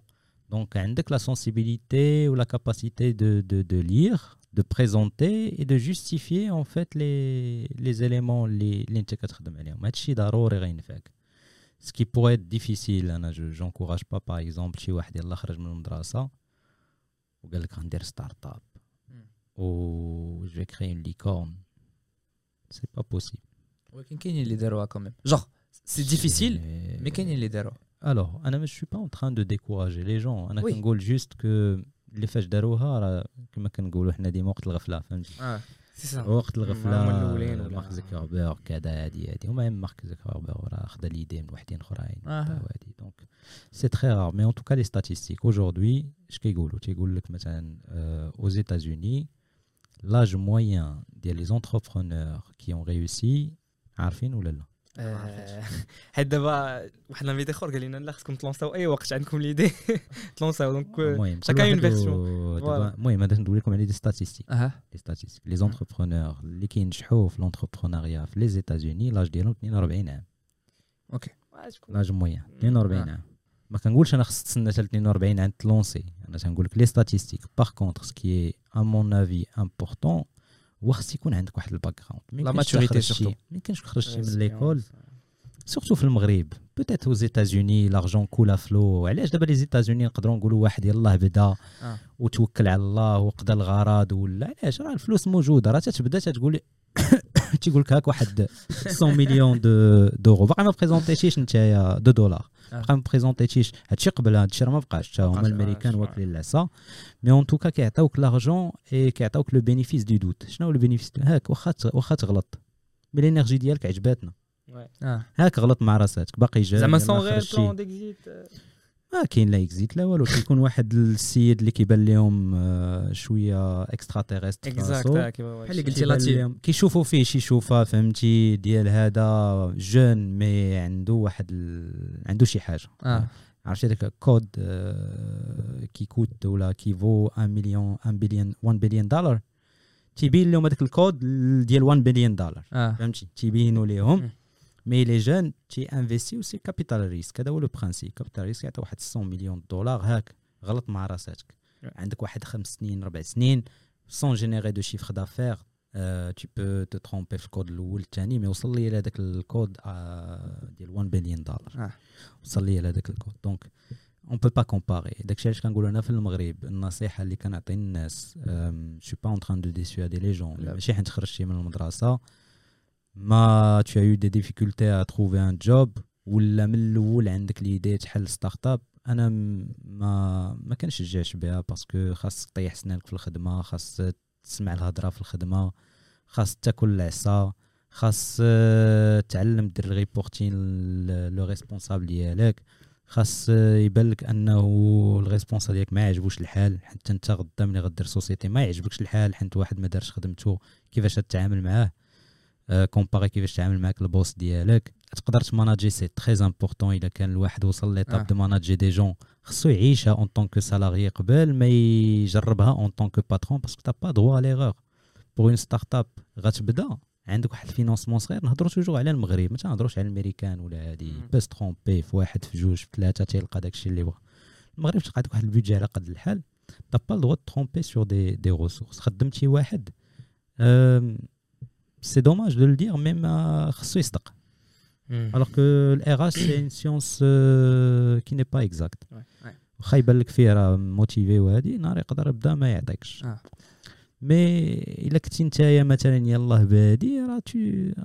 Donc, عندك la sensibilité ou la capacité de, de, de lire de présenter et de justifier en fait les, les éléments les ce qui pourrait être difficile je n'encourage pas par exemple شي واحد يلا خرج من المدرسه وقال لك غندير ستارت اب ou je vais créer une licorne c'est pas possible ولكن كاينين اللي داروها كوميم جوغ سي ديفيسيل مي كاينين اللي داروها alors أنا je suis pas en train de décourager les gens. أنا كنقول juste que اللي فاش داروها راه كما كنقولوا حنا ديما وقت الغفله فهمتي آه وقت الغفله مارك زكربيرغ كذا هادي هادي وما مارك زكربيرغ راه خدا l'idée من وحدين اخرين هادي donc c'est très rare mais en tout cas les statistiques aujourd'hui اش كيقولوا تيقول لك مثلا aux États-Unis l'âge moyen ديال les entrepreneurs qui ont réussi عارفين ولا لا آه، حيت دابا واحد l'invité اخر قال لنا لا خصكم تلونساو اي وقت عندكم l'idée تلونساو donc المهم chacun a une version المهم هذا ندوي لكم على des statistiques les statistiques les entrepreneurs اللي كينجحوا في l'entrepreneuriat في les États-Unis l'âge ديالهم 42 عام OK l'âge moyen 42 عام ما كنقولش أنا خص تسنى حتى 42 عام تلونسي أنا تنقول لك les statistiques par contre ce qui est à mon avis important هو خص يكون عندك واحد ال background la maturité surtout ما يمكنش خرجتي من l'école surtout في المغرب. peut-être aux États-Unis l'argent coule à flots علاش دابا les États-Unis نقدروا نقولوا واحد يلاه بدا آه. وتوكل على الله وقضى الغرض ولا علاش؟ راه الفلوس موجودة. راه تتبدا تتقول لي <coughs> تيقول لك هاك واحد 100 مليون de dollars باقي ما بريزونتيتيش نتايا de dollars. باقي ما بريزونتيتيش هادشي قبل هادشي راه ما بقاش. حتى هما الأمريكان واكلين العصا. mais en tout cas كيعطيوك l'argent et كيعطيوك le bénéfice du doute شنو هو ال bénéfice هاك واخا واخا تغلط. mais ال énergie ديالك عجباتنا. آه. هاك غلط مع راساتك. باقي جا زعما سون غير d'exit ما كاين لا exit لا والو. كيكون واحد السيد اللي كيبان لهم آه، شوية extraterrestre بحال اللي قلتي كيشوفوا فيه شي شوفة فهمتي ديال هذا jeune mais عنده واحد ال... عنده شي حاجة. آه. عرفتي داك كود آه qui coûte ولا qui vaut 1 مليون 1 بليون 1 بليون دولار تيبين لهم هذاك الكود ديال 1 بليون دولار آه. فهمتي؟ تيبينوا لهم mais les gens تي انفيستيو c'est capital-risque هذا هو le principe capital-risque يعطي واحد 100 مليون دولار هاك غلط مع راساتك. عندك واحد خمس سنين ربع سنين sans générer de chiffre d'affaires tu peux te tromper في الكود الأول الثاني mais وصل لي لهذاك الكود ديال 1 بليون دولار وصل لي لهذاك ال code. donc on peut pas comparer داكشي علاش كنقول أنا في المغرب النصيحة اللي كنعطي الناس je suis pas en train de dissuader les gens ماشي حيت خرجتي من المدرسة. mais tu as eu des difficultés à trouver un job ولا من الأول عندك l'idée تحل startup أنا ما ما كنشجعش بها parce que خاص تطيح سنانك في الخدمة خاص تسمع الهضرة في الخدمة خاص تاكل العصا خاص تعلم دير reporting le responsable ديالك خاص يبان لك أنه ال responsable ديالك ما يعجبوش الحال حتى أنت غدا ملي غدير société ما يعجبكش الحال حيت واحد ما دارش خدمته كيفاش تتعامل معاه؟ comparer كيفاش تعامل معاك ال boss ديالك. تقدر تماناجي c'est très important إلا كان الواحد وصل l'étape de manager des gens خصو يعيشها en tant que salarié قبل ما يجربها en tant que patron parce que t'as pas droit à l'erreur pour une startup غتبدا عندك واحد ال financement صغير نهضروا toujours على المغرب ما تنهضروش على الأمريكان ولا هادي. pas se tromper في واحد في جوج في ثلاثة تيلقى داكشي اللي بغا المغرب تلقى عندك واحد ال budget على قد الحال. t'as pas le droit tromper sur des des ressources خدمتي واحد. Dommage de le dire, même à يصدق. Alors que l'RH, c'est une science euh, qui n'est pas exacte. واخا يبان لك فيه راه motivé وهادي نهار يقدر يبدا ما يعطيكش مي الا كنتي نتايا مثلا يلاه بادي راه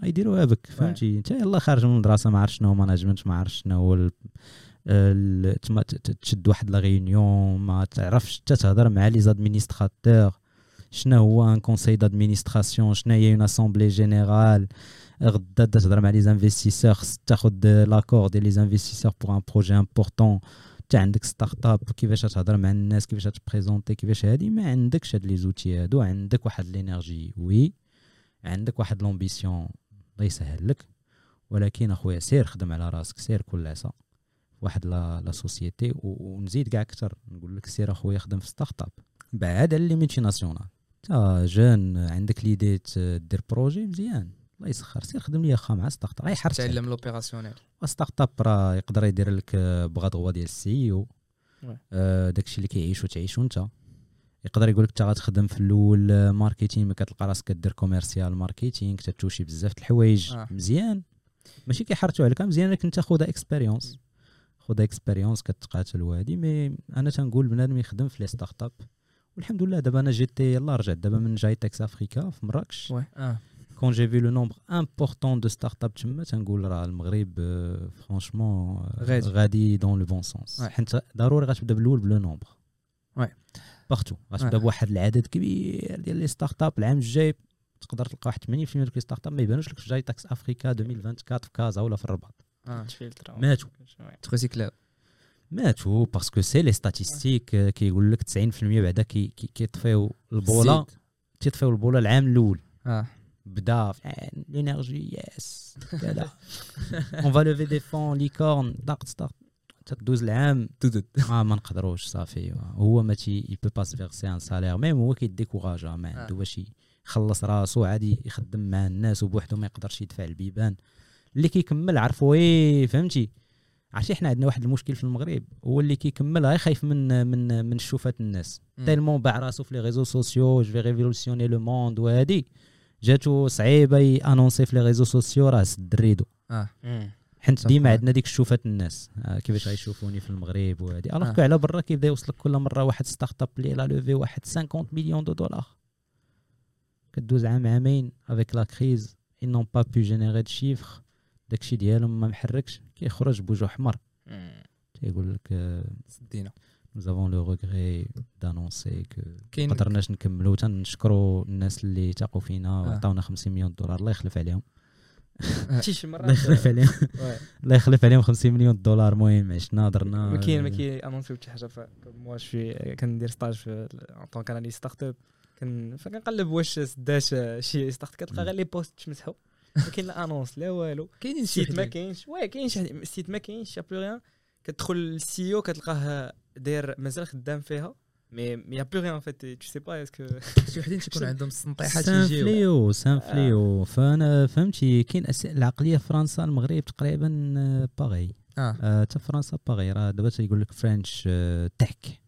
غيديروها بك فهمتي انت يلاه خارج من المدرسة ما عرفت شنو management ما عرفت شنو هو تشد واحد la réunion ما تعرفش حتى تهضر مع les administrateurs شنو هو un conseil d'administration شنو هي une assemblée générale غدا تبدا تهضر مع les investisseurs خصك تاخد l'accord ديال les investisseurs pour un projet important حتى عندك startup كيفاش تهضر مع الناس كيفاش تبريزونتي كيفاش هادي ما عندكش هاد les outils هادو عندك واحد l'énergie oui عندك واحد l'ambition الله يسهل لك ولكن اخويا سير خدم على راسك سير كل عصا واحد la la société و- ونزيد كاع أكثر نقول لك سير اخويا خدم في startup بعد على les multinationales t'es jeune عندك l'idée دير projet مزيان. الله يسخر. سير خدم لي خا مع startup عليك. تعلم l'opérationnel startup راه يقدر يدير لك آه، بغا غوا ديال السي أو. داكشي اللي كيعيشو تعيشو انت يقدر يقول لك انت غتخدم في الأول آه، marketing ما كتلقى راسك كدير commercial marketing تتوشي بزاف د الحوايج. آه. مزيان. ماشي كيحرتو عليك مزيان انك انت خذها expérience خذها expérience كتقاتل وهادي. mais أنا تنقول بنادم يخدم في les startups والحمد لله. دابا أنا جيتي يلاه رجعت دابا من GITEX Africa في مراكش. آه. quand j'ai vu le nombre important de startups تما تنقول راه المغرب franchement غادي. غادي dans le bon sens. حيت ضروري غتبدا بالاول ب le nombre Ouais. partout غتبدا. بواحد العدد كبير ديال les startups العام الجاي تقدر تلقى واحد 80% من دوك les startups ما يبانوش لك في GITEX Africa 2024 في كازا ولا في الرباط آه تفلتر ماتوا تريسيكلاو ماتوا parce que c'est les statistiques كيقول لك 90% بعدا كي- كي- كيطفيو البولة. تيطفيو البولة العام الأول. آه. بدا l'énergie yes كذا. on va lever des fonds licorne ضغط start تدوز العام. آه ما نقدروش صافي. هو ما تي il peut pas verser un salaire même هو كيديكوراجا ما عنده باش يخلص راسو عادي يخدم مع الناس وبوحدو ما يقدرش يدفع البيبان. اللي كيكمل عرفوا إيه فهمتي؟ عرفتي حنا عندنا واحد المشكل في المغرب هو اللي كيكمل غير خايف من من من شوفات الناس. tellement باع راسو في les réseaux sociaux je vais révolutionner le monde وهادي. جاتو صعيبة يannoncer في les réseaux sociaux راه سد ال rideau آه حيت صافي. ديما عندنا ديك الشوفات الناس آه كيفاش غيشوفوني في المغرب وهادي. alors آه. كو على برا كيبدا يوصلك كل مرة واحد start-up اللي لا levée واحد 50 مليون de dollars كدوز عام عامين avec la crise ils n'ont pas pu générer de chiffres. داكشي ديالهم ما محركش. كيخرج بوجه حمر. تيقول لك آه، سدينا. Nous avons le regret d'annoncer que كاين ما قدرناش نكملوا تنشكروا الناس اللي تاقوا فينا. وعطاونا 50 مليون دولار. الله يخلف عليهم. <laughs> مرات. الله يخلف عليهم. <laughs> الله يخلف عليهم 50 مليون دولار. المهم عشنا درنا ما كاين ما كاين annonceاو حتى حاجة. فمّا شي كندير stage في طونك أنا لي ستارت اب كن فكنقلب واش سداش شي ستارت كتلقى غير لي بوست تمسحوا ما كاين لا انونس لا والو. كاينين شي ما. كاينش واه كاين شي السيت ما كاينش يا بلو ريان. كتدخل للسي أو كتلقاه داير مازال خدام فيها. مي يا بلو ريان فيت تو سي با اسكو شي وحدين تيكون <laughs> عندهم السنطيحات يجيو فليو سان فليو. فأنا فهمتي كاين العقلية في فرنسا المغرب تقريبا آه، باغي آه. آه، حتى فرنسا باغي راه دابا تيقول لك فرنش آه، تك Yeah.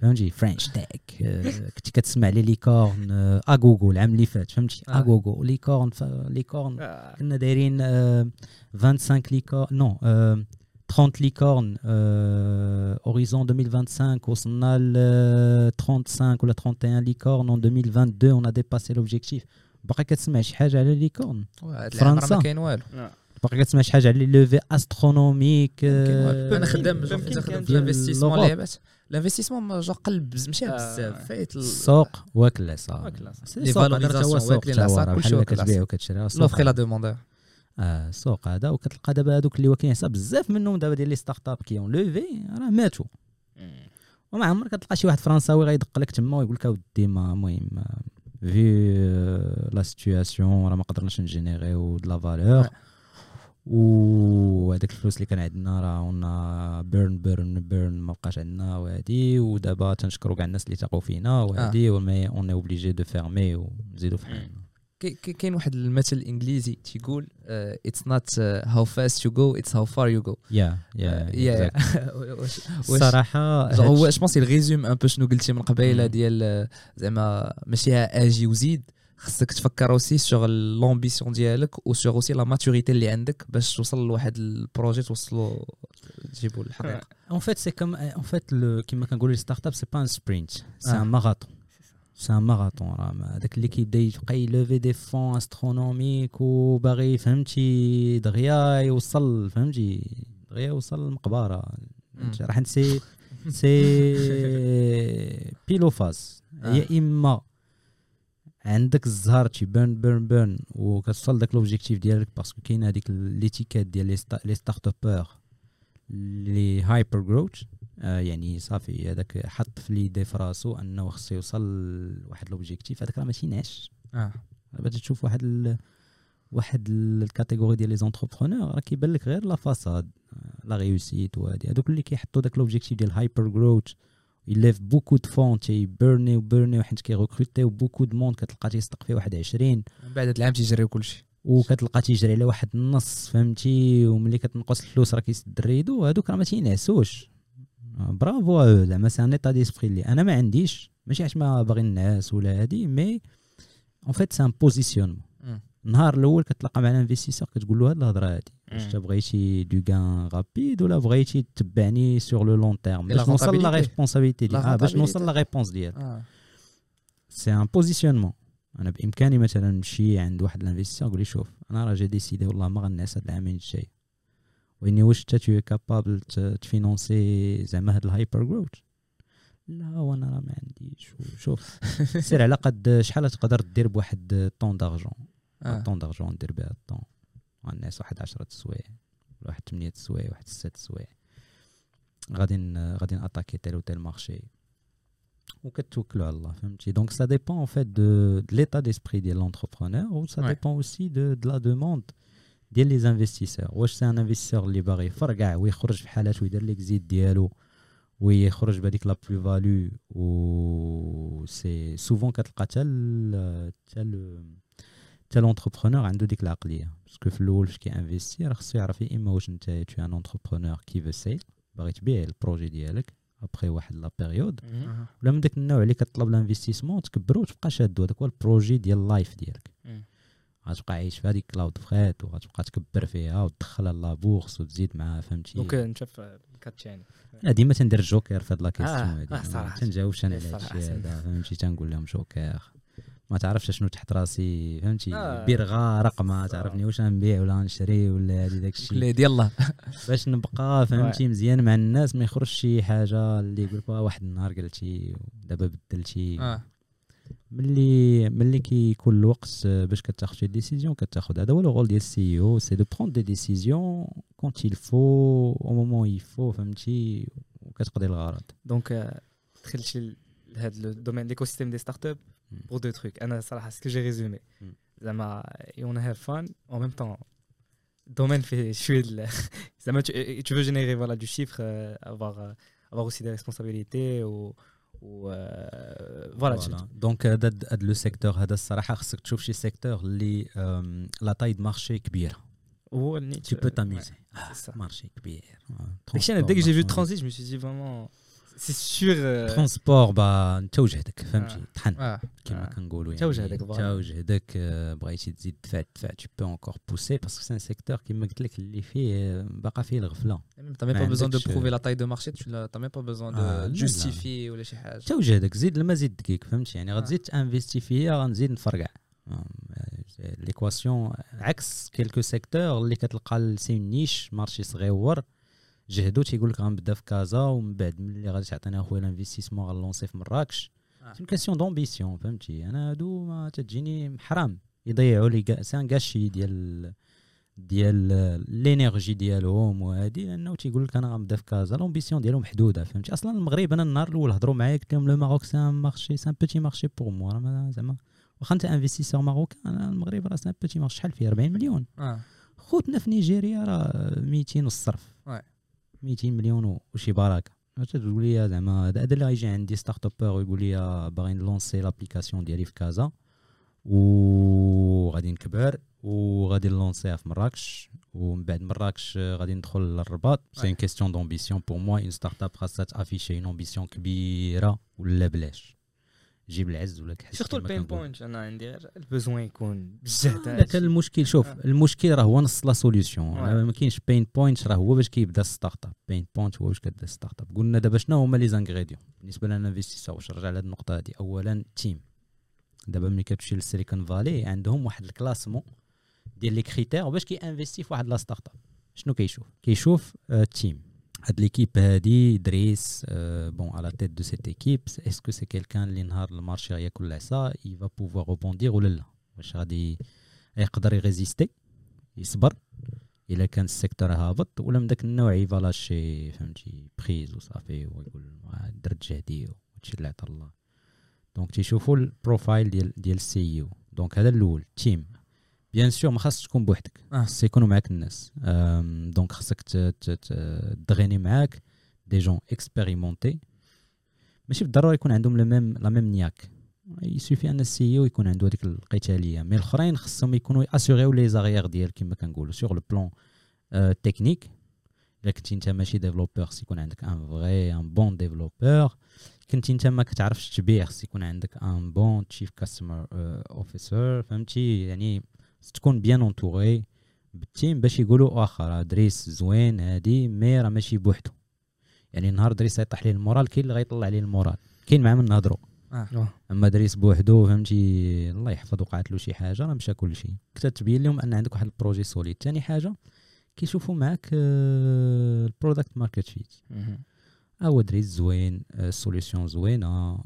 فهمتي French Tech آه، كنتي كتسمع les licornes آه، اغوغو العام اللي فات فهمتي آه. Euro licornes ف- licornes كنا دايرين آه، 25 licornes non آه، 30 licornes horizon 2025 وصلنا ل 35 ولا 31 licornes en 2022 on a dépassé l'objectif باقي كتسمع شي حاجة على licornes هاد العام راه فرنسا. ما كاين والو باقي كتسمع شي حاجة على les levées astronomiques أنا ممكن- خدام ممكن خدام كان في الانفستيسمون الأوروب. الانفستيسمون جا قلب مشى آه. بزاف. فايت ال- السوق واكل سي لي السوق هذا راه فالوريزاسيون واكلين العصا، كلشي واكل كتبيع وكتشري لوفري لا آه السوق هذا وكتلقى دابا هذوك اللي واكلين حساب بزاف منهم دابا ديال لي ستارت اب كي اون لوفي راه ماتوا. وما عمرك كتلقى شي واحد فرنساوي غيدق لك تما ويقول لك أودي ما المهم في لا سيتوياسيون راه ما قدرناش نجينيريو د لا فالور وهذاك الفلوس اللي كان عندنا راه on a burn burn burn ما بقاش عندنا وهادي. ودابا تنشكروا كاع الناس اللي تاقوا فينا وهادي. و mais on est obligé de fermer ونزيدو في حالنا. كاين واحد المثل الانجليزي تيقول it's not how fast you go it's how far you go yeah yeah yeah الصراحة هو je pense ils résument un peu شنو قلتي من قبيلة. ديال آه، زعما ماشي آجي وزيد. خصك تفكر aussi sur l'ambition ديالك و sur aussi la maturité اللي عندك باش توصل لواحد ال projet توصلو تجيبو للحقيقه fait, c'est comme, en fait, le, كما كنقولوا les start-ups c'est pas un sprint c'est. un marathon c'est un marathon راه هذاك اللي كيبدا يبقى يlever des fonds astronomiques وباغي فهمتي دغيا يوصل فهمتي دغيا يوصل للمقبره؟ راح سي سي بيلو فاز. يا اما عندك الزهر تي بيرن بيرن بيرن وكتوصل داك لوبجيكتيف ديالك باسكو كاين هذيك ليتيكيت ديال لي ستا- لي ستارت ابور لي هايبر جروث يعني صافي هذاك حط في ليدي في راسو أنه خصو يوصل لواحد لوبجيكتيف هذاك راه ماشي ناش. آه. باش تشوف واحد ال... واحد ال- الكاتيجوري ديال لي زونتربرونور راه كيبان لك غير لا فاساد لا ريوسيت وهادي. هذوك اللي كيحطوا داك لوبجيكتيف ديال هايبر جروث يليف بوكو دو فون تي بيرني وبيرني حيت كيغوكروتيو بوكو دو موند كتلقى تيصدق فيه واحد 20 من بعد العام تيجريو كلشي. وكتلقى تيجري على واحد النص فهمتي؟ وملي كتنقص الفلوس راه كيسد الريدو هادوك راه ما تينعسوش. برافو زعما سي ان ايتا ديسبري اللي أنا ما عنديش. ماشي علاش ما باغي الناس ولا هادي مي اون فيت سي ان بوزيسيونمون. النهار الأول كتلقى مع الانفستيسور كتقول له هاد الهضرة هادي واش. انت بغيتي دو غان رابيد ولا بغيتي تتبعني سور لو لون تيرم باش نوصل لا. ريسبونسابيلتي ديال La آه، باش نوصل. لا ريبونس ديال آه. سي ان بوزيسيونمون أنا بإمكاني مثلا نمشي عند واحد الانفستيسور نقول لي شوف أنا راه جا ديسيدي والله ما غنعس هاد العامين الجاي. وإني واش انت تو كابابل تفينونسي زعما هاد الهايبر جروث لا وأنا راه ما عنديش. شوف <laughs> سير على قد شحال تقدر دير بواحد طون دارجون آه. طون دارجون ندير بها الطون الناس واحد 10 سوايع ولا واحد 8 سوايع واحد 6 سوايع غادي ن- غادي نattaquer tel و tel marché وكتوكلوا على الله فهمتي؟ donc ça dépend en fait de l'état d'esprit ديال l'entrepreneur و ça Ouais. dépend aussi de de la demande ديال les investisseurs واش c'est un investisseur اللي باغي يفرقع ويخرج في حالات ويدير l'exit ديالو ويخرج بهذيك la plus-value و c'est souvent كتلقى حتى ال- حتى ال- حتى l'entrepreneur عنده ديك العقلية. parce que في الأول فاش كيinvestir راه خصو يعرف يا إما واش أنت t'es un entrepreneur qui veut sell باغي تبيع البروجي ديالك ابخي واحد لا بيريود. ولا من داك النوع اللي كطلب الانفستيسمون تكبرو وتبقى شادو هذاك هو البروجي ديال اللايف ديالك. غتبقى عايش في هذيك كلاود فريت وغتبقى تكبر فيها وتدخلها لا بورس وتزيد معاها فهمتي دونك نشوف الكات الثاني أنا ديما تندير جوكر في هاد لا كيستيون آه، هادي. آه، صراحة. تنجاوبش أنا إيه، على هادشي. هذا فهمتي؟ تنقول لهم جوكر ما تعرفش شنو تحت راسي فهمتي؟ آه. بيرغا رقمه. تعرفني واش نبيع ولا نشري ولا هادي داكشي كل ديال الله باش نبقى فهمتي؟ مزيان مع الناس ما يخرج شي حاجة اللي يقول لك واحد النهار قلتي ودابا بدلتي. آه. ملي ملي كيكون الوقت آه، باش كتاخذ شي décision كتاخذ هذا هو le rôle ديال ال CEO c'est de prendre des décisions quand il faut au moment il faut فهمتي؟ وكتقضي الغرض. donc آه، دخلت شي لهذا ال domaine l'écosystème des startups مم. pour deux trucs أنا صراحة ce que j'ai résumé مم. زعما you have fun en même temps ال domaine فيه شوية ال- زعما tu veux générer voilà du chiffre euh, avoir euh, avoir aussi des responsabilités ou ou euh, voilà tu- donc هذا هذا le secteur هذا الصراحه خصك تشوف شي secteur اللي آم، la taille de marché كبيره هو اللي tu peux t'amuser. c'est ça. marché كبير داكشي أنا dès que j'ai vu transit je me suis dit vraiment c'est sûr euh, transport با انت وجهدك فهمتي آه. طحن آه كما آه. كنقولوا تا وجهدك تا voilà. وجهدك آه، بغيتي تزيد تدفع تدفع tu peux encore pousser parce que c'est un secteur كما قلت لك اللي فيه آه، باقا فيه الغفله t'as même ما pas besoin de عندكش- prouver la taille de marché tu l'as- t'as même pas besoin آه، لا، de لا. justifier ولا شي حاجة تا وجهدك زيد لما زيد دقيق فهمتي يعني آه. غتزيد ت investir فيا غنزيد نفرقع l'équation عكس quelques secteurs اللي كتلقى c'est niche marché صغيور جهدو تيقول لك غنبدا في كازا ومن بعد ملي غادي تعطيني اخويا ال investissement غن lancer في مراكش آه. c'est question d'ambition فهمتي أنا هادو ما تجيني حرام يضيعوا لي كاع c'est un gâchis ديال ديال l'énergie ديالهم وهادي لأنه تيقول لك أنا غنبدا في كازا l'ambition ديالهم محدوده فهمتي أصلا المغرب أنا النهار الأول هضروا معايا قلت لهم le Maroc c'est un marché c'est un petit marché pour moi ما- زعما واخا انت investisseur marocain أنا المغرب راه c'est un petit marché شحال فيه 40 مليون آه خوتنا في نيجيريا راه 200 والصرف Ouais. 200 مليون و- وشي بركه تقول لي زعما هذا هذا اللي غيجي عندي startuper ويقول لي باغي ن lancer l'application ديالي في كازا. وغادي نكبر وغادي ن lancer ها في مراكش. ومن بعد مراكش آه، غادي ندخل للرباط. c'est Ouais. une question d'ambition pour moi une startup خاصها ت afficher une ambition كبيرة ولا بلاش. جيب العز ولا كحل surtout ال pain. point أنا عندي غير ال besoin يكون بالجهد هذاك المشكل شوف آه. المشكل راه هو نص la solution Ouais. ما كاينش pain point راه هو باش كيبدا startup pain point هو باش كتبدا startup قلنا دابا شنو هما les ingrédients بالنسبة لنا investisseur واش نرجع لهاد النقطة هادي. اولا team دابا ملي كتمشي للسيليكون فالي عندهم واحد ال classement ديال les critères باش كي investir في واحد la startup شنو كيشوف؟ كيشوف آه team هاد l'équipe هادي دريس بون à la tête de cette équipe est-ce que c'est quelqu'un اللي نهار ال marché غياكل العصا il va pouvoir rebondir ولا لا واش غادي يقدر ي résister يصبر الا كان ال secteur هابط ولا من داك النوع il va lâcher فهمتي prise وصافي ويقول درت جهدي وهادشي اللي عطا الله donc تيشوفوا ال profile ديال ديال ال CEO donc هذا الأول team bien sûr ما خاصش تكون بوحدك. آه. خاص يكونوا معاك الناس. donc خاصك ت- ت- ت- تغيني معاك des gens expérimentés ماشي بالضرورة يكون عندهم la même la même niaque. يسوفي ان ال CEO يكون عنده هذيك القتالية. mais الأخرين خصهم يكونوا assurer les arrières ديال كما كنقولوا. sur le plan تكنيك إلا كنتي انت ماشي développeur خص يكون عندك un vrai un bon développeur كنتي انت ما كتعرفش تبيع خص يكون عندك un bon chief customer officer فهمتي؟ يعني تكون bien entouré بال team باش يقولوا واخا راه دريس زوين هادي mais راه ماشي بوحدو. يعني نهار دريس يطيح ليه ال moral كاين اللي غيطلع عليه ال moral. كاين معاه من نهضروا آه. أما دريس بوحدو فهمتي الله يحفظ وقعت له شي حاجة راه مشى كل شيء كنت تبين لهم أن عندك واحد ال projet solide ثاني حاجة كيشوفوا معاك ال product market fit. هو دريس زوين ال solution زوينه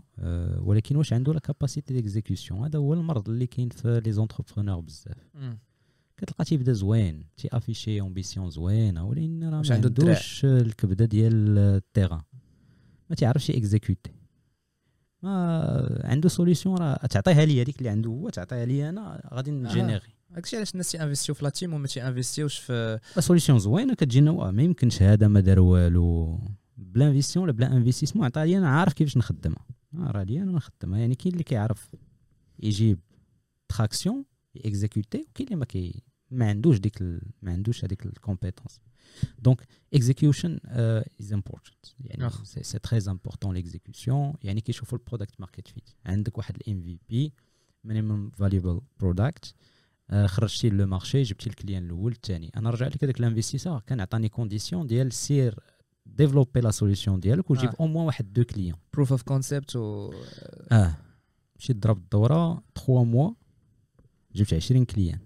ولكن واش عنده la capacité d'exécution هذا هو المرض اللي كاين في les entrepreneurs بزاف كتلقى تيبدا زوين تي afficher ambition زوينه ولكن راه ما؟ عندوش الكبده ديال ال terrain ما تيعرفش exécuter ما عنده solution راه تعطيها لي هذيك اللي عنده هو تعطيها لي أنا غادي ن générer داكشي علاش الناس تي investir يو في la team وما تي investir يوش في solution زوينه كتجينا ما يمكنش هذا ما دار والو بلا انفيستيون ولا بلا investissement عطا لي أنا عارف كيفاش نخدمها. آه، راه لي أنا نخدمها. يعني كاين اللي كيعرف يجيب traction exécuter وكاين اللي ما كي ما عندوش ديك ال... ما عندوش هذيك ال compétence donc execution is important يعني. c'est très important l'exécution يعني كيشوفوا ال product market fit عندك واحد ال MVP minimum viable product خرجتي le marché جبتي ال client الأول الثاني أنا رجع لك هذاك ال investisseur كان عطاني condition ديال سير développer la solution ديالك وجيب آه. au moins واحد deux clients proof of concept و آه. مشيت ضرب الدوره 3 mois جبت 20 clients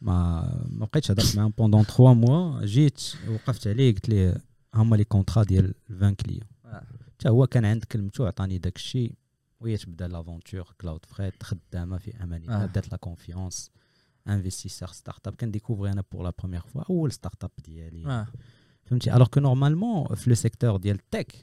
ما ما بقيتش هضرت معاهم pendant 3 mois جيت وقفت عليه قلت ليه هما les contrats ديال 20 clients آه. حتى هو كان عند كلمته عطاني داك الشيء. وهي تبدا l'aventure كلاود فريد خدامة في أمان الله آه. بدات la confiance investisseur startup كن découvrir أنا pour la première fois أول startup ديالي. آه. فهمتي؟ alors que normalement في le secteur ديال ال tech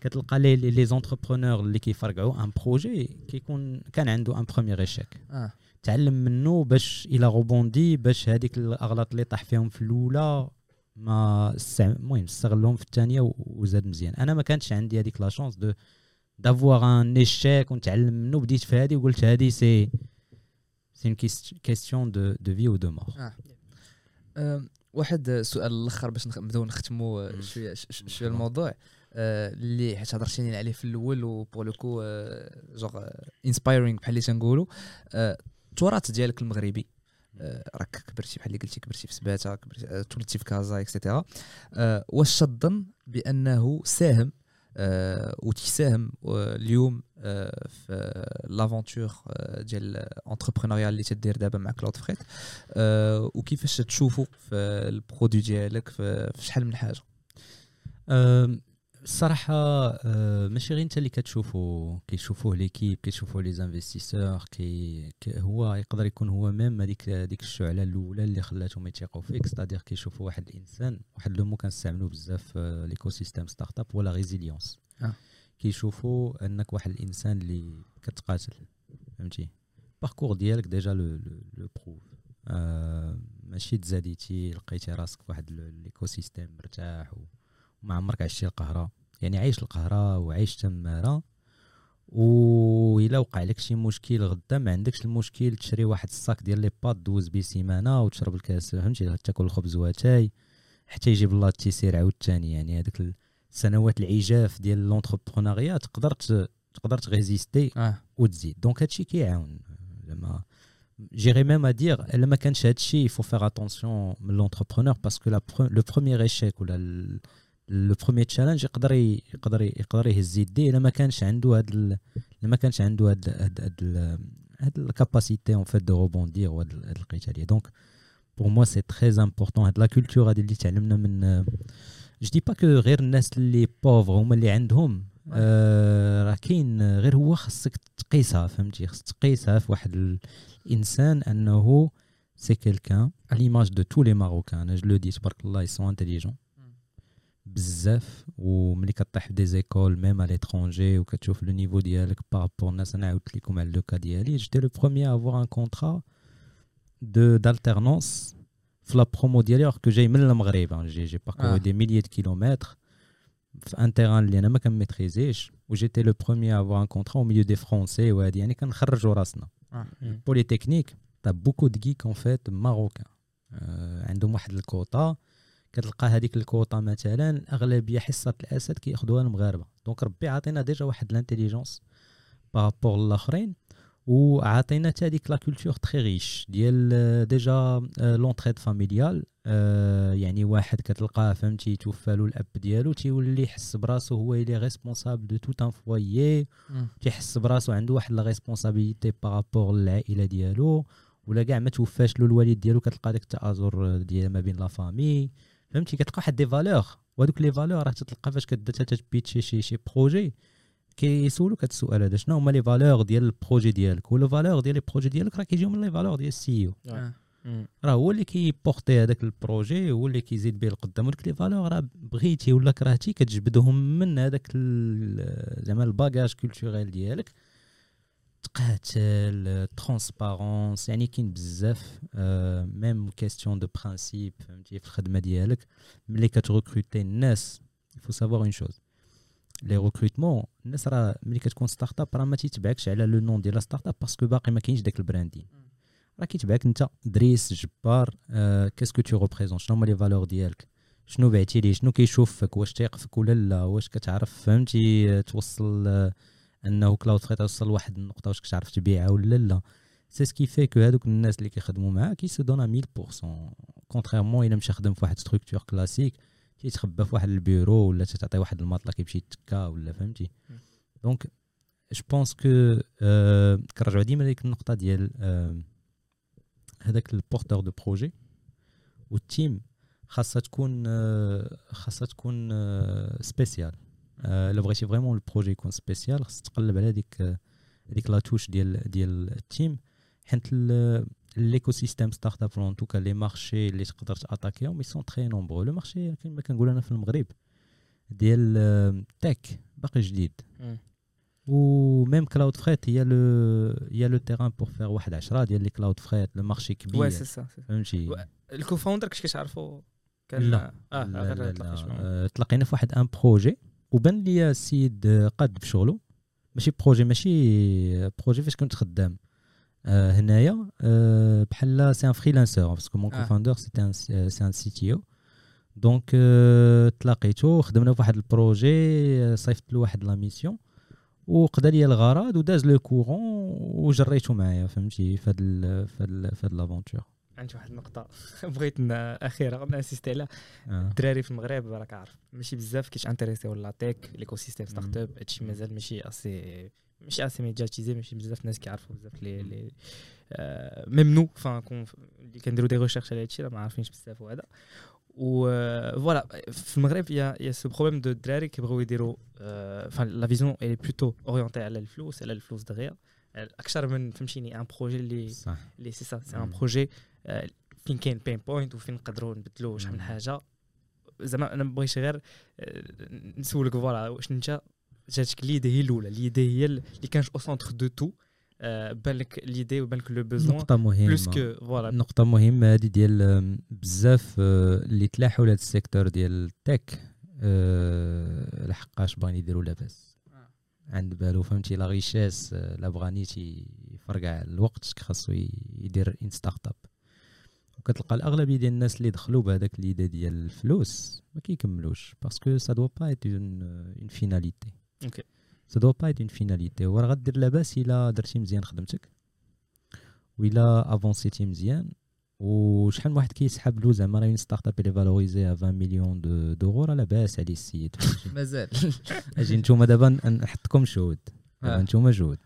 كتلقى les les les entrepreneurs اللي كيفرقعوا un projet كيكون كان عنده un premier échec آه. تعلم منه باش il a rebondi باش هذيك الأغلاط اللي طاح فيهم في الأولى ما استع- المهم استغلهم في الثانية و- وزاد مزيان. أنا ما كانتش عندي هذيك la chance de d'avoir un échec ونتعلم منه. بديت في هذه وقلت هذه c'est c'est une question de de vie ou de mort آم، واحد السؤال الآخر باش نبداو نختموا. شوية شوية الموضوع. آه، اللي حيت هضرتي عليه في الأول و pour le coup je trouve inspiring بحال اللي تنقولوا آه، التراث ديالك المغربي. آه، راك كبرتي بحال اللي قلتي كبرتي في سباتة كبرتي آه، تولدتي في كازا et cetera آه، واش تظن بأنه ساهم آه، وتساهم اليوم في l'aventure ديال entrepreneuriale اللي تدير دابا مع Cloudfret وكيفاش تشوفوا في ال produit ديالك في شحال من حاجة الصراحه أه، ماشي غير انت اللي كتشوفو كيشوفوه l'équipe كيشوفوه les investisseurs كي هو يقدر يكون هو même هذيك هذيك الشعلة الأولى اللي خلاتهم يثيقوا فيك c'est-à-dire كيشوفوا واحد الإنسان واحد le mot كنستعملو بزاف في l'écosystème startup و la résilience آه. كيشوفوا أنك واحد الإنسان اللي كتقاتل فهمتي؟ parcours ديالك déjà le le prouve آه ماشي تزاديتي لقيتي راسك في واحد l'écosystème مرتاح و- وما عمرك عشتي القهره يعني عايش القهره وعايش تمارة وإلا وقع لك شي مشكل غدا ما عندكش المشكل تشري واحد ال sac ديال les pâtes دوز بيه سيمانة وتشرب الكاس فهمتي؟ تاكل الخبز واتاي حتى يجيب الله التيسير عاوتاني يعني هذوك السنوات العجاف ديال l'entrepreneuriat تقدر تقدر تغيزيستي آه. وتزيد donc هادشي كيعاون. زعما j'irai même à dire إلا ما كانش هادشي il faut faire attention من l'entrepreneur parce que le premier échec ولا le premier challenge يقدر يقدر يقدر يهز يديه إلا ما كانش عنده هاد ال- إلا ما كانش عنده هاد هاد هاد هاد ال capacité en fait de rebondir وهاد ال- هاد القتاليه donc pour moi c'est très important هاد la culture هادي اللي تعلمنا من je dis pas que غير الناس اللي pauvres هما اللي عندهم. آه راه كاين غير هو خاصك تقيسها فهمتي؟ خاصك تقيسها في واحد الإنسان أنه c'est quelqu'un à l'image de tous les Marocains je le dis تبارك الله sont intelligents. بزاف وملي كطيح في des écoles même à l'étranger وكتشوف le niveau ديالك par rapport الناس أنا عاودت لكم على le cas ديالي. j'étais le premier à avoir un contrat de d'alternance في la promo ديالي alors que جاي من المغرب j'ai j'ai parcouru des milliers de kilomètres في un terrain اللي أنا ما كنميتريزيش. و j'étais le premier à avoir un contrat au milieu des Français وهادي يعني كنخرجوا راسنا. Polytechnique t'as beaucoup de geeks en fait marocains عندهم واحد الكوطا كتلقى هذيك الكوطا مثلا الاغلبيه حصة الأسد كيأخذوها المغاربه donc ربي عطينا déjà واحد l'intelligence par rapport الاخرين وعطينا حتى هذيك la culture très riche ديال déjà l'entraide familiale يعني واحد كتلقاه فهمتي توفى له الأب ديالو تيولي يحس براسو هو اللي responsable de tout un foyer تيحس براسو عنده واحد la responsabilité par rapport للعائلة ديالو ولا كاع ما توفاش له الوالد ديالو كتلقى داك التآزر ديال ما بين la famille فهمتي؟ كتلقى واحد des valeurs وهذوك les valeurs راه تتلقى فاش كدير تبيتشي شي شي projet كيسولوك هذا السؤال هذا شنو هما les valeurs ديال ال projet ديالك؟ و les valeurs ديال ال projet ديالك راه كيجيو من les valeurs ديال ال CEO. راه هو اللي كيبورتي هذاك ال projet هو اللي كيزيد به القدام. وديك les valeurs راه بغيتي ولا كرهتي كتجبدهم من هذاك زعما ال bagage culturel ديالك. تقاتل transparence يعني كاين بزاف même question de principe فهمتي في الخدمه ديالك ملي كتغوكروتي الناس faut savoir une chose le recrutement الناس راه ملي كتكون startup راه ما تيتبعكش على le nom ديال startup parce que باقي ما كاينش داك ال branding راه كيتبعك انت دريس جبار qu'est-ce que tu représentes شنو هما les valeurs ديالك شنو بعتي ليه شنو كيشوفك واش تيقفك ولا لا واش كتعرف فهمتي توصل أنه Cloudfret توصل لواحد النقطة واش كتعرف تبيعها ولا لا. c'est ce qui fait que هذوك الناس اللي كيخدموا معاه donnent à 1000% contrairement إلا مشى خدم في واحد structure classique تيتخبى في واحد البيرو ولا تعطي واحد الماطله كيمشي يتكا ولا فهمتي؟ donc je pense que كنرجعوا ديما لديك النقطة ديال هذاك ال porteur de projet وال team خاصها تكون خاصها تكون spéciale الا بغيتي vraiment ال projet يكون spécial خاص تقلب على هذيك هذيك la touche ديال ديال ال team. حيت l'écosystème startup en tout cas les marchés اللي تقدر تاتاكيهم mais sont très nombreux le marché كما كنقول أنا في المغرب ديال tech باقي جديد. و même Cloudfret هي لو هي لو تيران بور فير واحد 10 ديال les Cloudfret le marché كبير. وي سي سا فهمتي؟ ال cofounder واش كتعرفوا كان لا. آه لا لا تلاقينا في واحد ان بروجي وبان لي السيد قاد بشغلو ماشي projet ماشي projet فاش كنت خدام. آه هنايا آه بحال c'est un freelanceur parce que mon cofounder c'est un c'est un CTO donc تلاقيتو خدمنا في واحد ال projet صيفط له واحد la mission وقدا لي الغرض وداز le courant وجريتو معايا فهمتي في هاد في هاد l'aventure عندي واحد النقطة. <laughs> بغيت أخيرة نانسيستي عليها. الدراري في المغرب راك عارف ماشي بزاف كي s'intéresser ولا tech l'écosystème startup هادشي مازال ماشي assez ماشي assez médiatisé ماشي بزاف ناس كيعرفوا بزاف لي لي même nous enfin اللي كنديروا des recherches على هادشي راه ما عارفينش بزاف وهذا. و voilà في المغرب y a y a ce problème de الدراري كيبغيو يديروا enfin la vision est plutôt orientée على الفلوس على الفلوس دغيا أكثر من فهمتيني un projet اللي صح. اللي c'est ça c'est un projet فين كاين pain point وفين نقدروا نبدلوا شحال من حاجة. زعما أنا بغيت غير نسولك voilà واش أنت جاتك l'idée هي الأولى l'idée هي اللي كانت au centre de tout بان لك l'idée وبان لك le besoin نقطة مهمة. parce que voilà نقطة مهمة هذه ديال بزاف اللي تلاحوا لهذا ال secteur ديال ال tech لحقاش بغاني يديروا لاباس. عند بالو فهمتي؟ la richesse لا بغاني يفرقع الوقت خاصو يدير une startup وكتلقى الأغلبية ديال الناس اللي دخلوا بهذاك l'idée ديال الفلوس ما كيكملوش parce que ça doit pas être une finalité OK ça doit pas être une finalité وراه غدير لاباس إلا درتي مزيان خدمتك وإلا avancé تي مزيان وشحال من واحد كيسحب له زعما راه une startup اللي valorisée 20 millions d'euros راه لاباس عليه السيد. <laughs> مازال. <laughs> أجي نتوما دابا نحطكم شهود دابا نتوما شهود.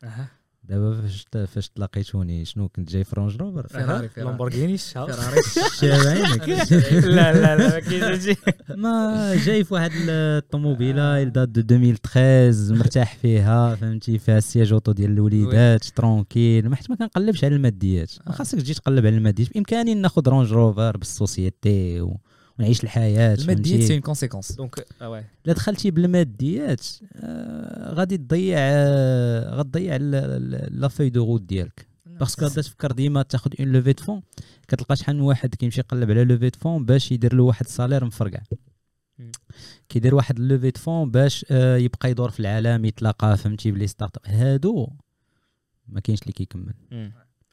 دابا فاش فاش تلاقيتوني شنو كنت جاي في Range Rover Ferrari Ferrari Lamborghini Ferrari عينك <laughs> لا لا لا ما كاينش. ما جاي في واحد الطوموبيلة date de 2013 مرتاح فيها فهمتي؟ فيها ال siège auto ديال الوليدات tranquille ما حيت ما كنقلبش على الماديات. ما آه. خاصك تجي تقلب على الماديات. بإمكاني ناخذ Range Rover بال société و- ونعيش الحياة الماديات سي conséquence donc لا دخلتي بالماديات آه غادي تضيع آه غتضيع la feuille de route ديالك. parce que غادا تفكر ديما تاخذ une levée de fonds كتلقى شحال من واحد كيمشي يقلب على levée de fonds باش يدير له واحد ال salaire مفرقع. كيدير واحد levée de fonds باش آه، يبقى يدور في العالم يتلاقى فهمتي بلي startup هادو ما كاينش اللي كيكمل.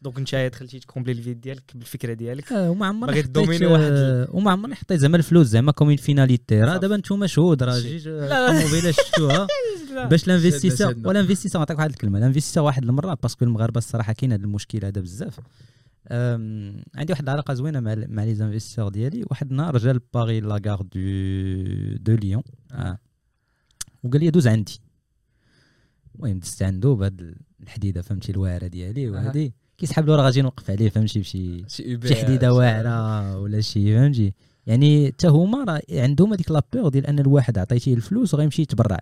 donc انت دخلتي ت combler ال vide ديالك بالفكرة ديالك آه وما عمرني باغي حطيت تدوميني واحد آه، وما عمرني حطيت زعما الفلوس زعما comme finalité راه. دابا نتوما شهود راه. جيج. الطوموبيله شفتوها <laughs> باش l'investisseur شدنا. ولا نعطيك واحد الكلمة ال investisseur واحد المرة parce que المغاربة الصراحة كاين هذا المشكل هذا بزاف عندي واحد العلاقة زوينة مع مع les investisseurs ديالي واحد النهار جا ل Paris la gare de de Lyon آه. وقال لي دوز عندي المهم دزت عنده بهاد الحديدة فهمتي الواعره ديالي وهادي كيسحب له راه غادي نوقف عليه فهمتي؟ بشي شي حديدة واعرة ولا شي فهمتي؟ يعني حتى هما راه عندهم هذيك la peur ديال أن الواحد عطيتيه الفلوس وغيمشي يتبرع.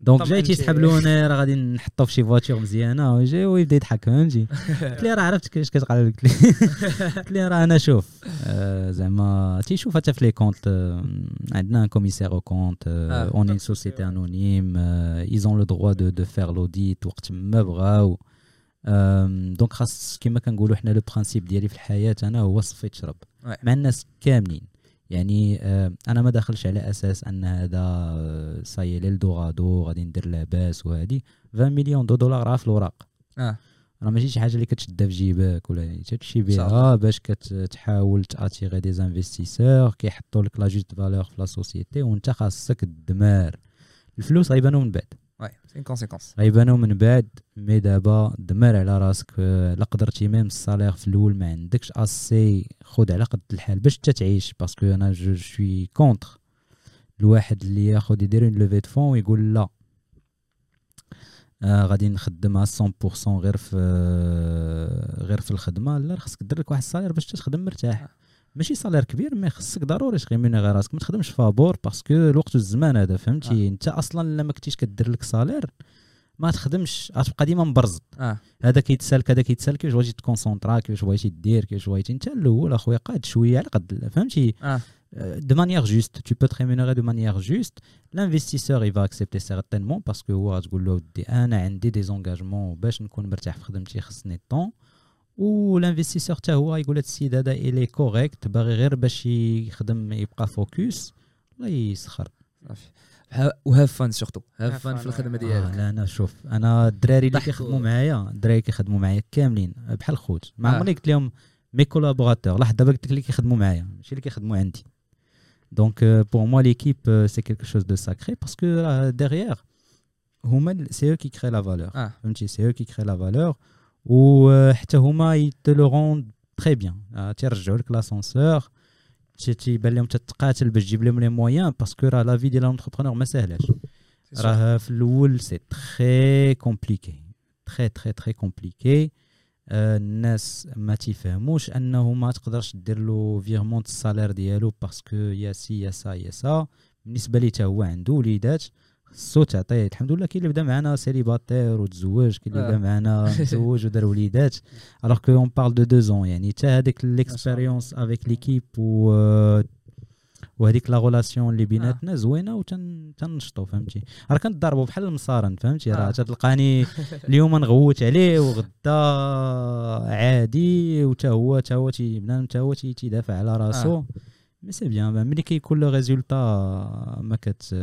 donc جاي تيسحب له أنا راه غادي نحطو في شي voiture مزيانة ويجي ويبدا يضحك فهمتي؟ <laughs> قلت لي راه عرفت كيفاش كتقلب قلت لي <laughs> قلت لي راه أنا شوف آه، زعما تيشوف حتى في les comptes آه، عندنا un commissaire aux comptes. une une société anonyme ils ont le droit de de faire l'audit وقت ما بغاو. donc خاص كما كنقولوا حنا le principe ديالي في الحياة أنا هو صفي تشرب. مع الناس كاملين. يعني أنا ما داخلش على أساس أن هذا آه، ça y est l'eldorado غادي ندير لاباس وهادي. 20 millions de dollars راه في الوراق. آه. راه ماشي شي حاجة اللي كتشدها في جيبك ولا يعني تمشي. بها باش كتحاول ت attirer des investisseurs كيحطوا لك la juste valeur في la société وانت خاصك تدمر. الفلوس غيبانو من بعد. c'est conséquence غيبانو من بعد mais دابا دمر على راسك آه، لا قدرتي même ال salaire في الأول ما عندكش أسي خد على قد الحال باش انت تعيش parce que أنا je suis contre الواحد اللي ياخد يدير une levée de fonds ويقول لا. آه غادي نخدمها 100% غير في آه، غير في الخدمة لا خاصك دير لك واحد ال salaire باش تخدم مرتاح. ماشي salaire كبير mais خصك ضروري ت rémunérer غير راسك. ما تخدمش فابور parce que الوقت والزمان هذا فهمتي؟ انت أصلا لما كنتيش كدير لك salaire ما تخدمش غتبقى ديما مبرزط آه. هذا كيتسالك هذا كيتسالك كيفاش بغيتي ت concentrer كيفاش بغيتي دير كيفاش بغيتي انت الأول أخويا قاد شوية على قد فهمتي؟ آه. de manière juste. Tu peux te rémunérer de manière juste. L'investisseur il va accepter certainement parce que هو غتقول له ودي أنا عندي des engagements باش نكون مرتاح في خدمتي خصني ال temps وال investisseur حتى هو يقول هذا السيد هذا الي correct باغي غير باش يخدم يبقى focus الله يسخر صافي. و have fun surtout have fun في الخدمة آه. آه ديالك لا أنا شوف أنا الدراري اللي. كيخدموا معايا الدراري كيخدموا معايا كاملين بحال خوت. ما آه. عمرني قلت لهم mes collaborateurs لاحظ دابا قلت لك اللي كيخدموا معايا ماشي اللي كيخدموا عندي. donc pour moi l'équipe c'est quelque chose de sacré parce que راه derrière هما c'est eux qui créent la valeur فهمتي؟ c'est eux qui créent la valeur وحتى هما ils te le rendent très bien تيرجعوا لك l'ascenseur تيبان لهم تتقاتل باش تجيب لهم les moyens parce que راه la vie ديال ال entrepreneur ما ساهلاش راه في الأول c'est très compliqué très très très compliqué الناس ما تيفهموش أنه ما تقدرش دير له virement ال salaire ديالو باسكو يا سي يا سا يا سا. بالنسبة لي حتى هو عنده وليدات. خصو تعطيه الحمد لله كاين اللي بدا معنا célibataire وتزوج كاين اللي آه. بدا معنا <laughs> تزوج ودار وليدات. alors que on parle de de zones يعني حتى هذيك l'expérience avec l'équipe و وهذيك la relation اللي بيناتنا زوينة وتنشطوا فهمتي؟ راه كنضربوا بحال المصارن فهمتي؟ راه آه. تلقاني <laughs> اليوم نغوت عليه وغدا عادي وتا هو تا هو تي بنادم تا هو تي- تيدافع على راسو. mais c'est bien ملي كيكون le résultat ما كت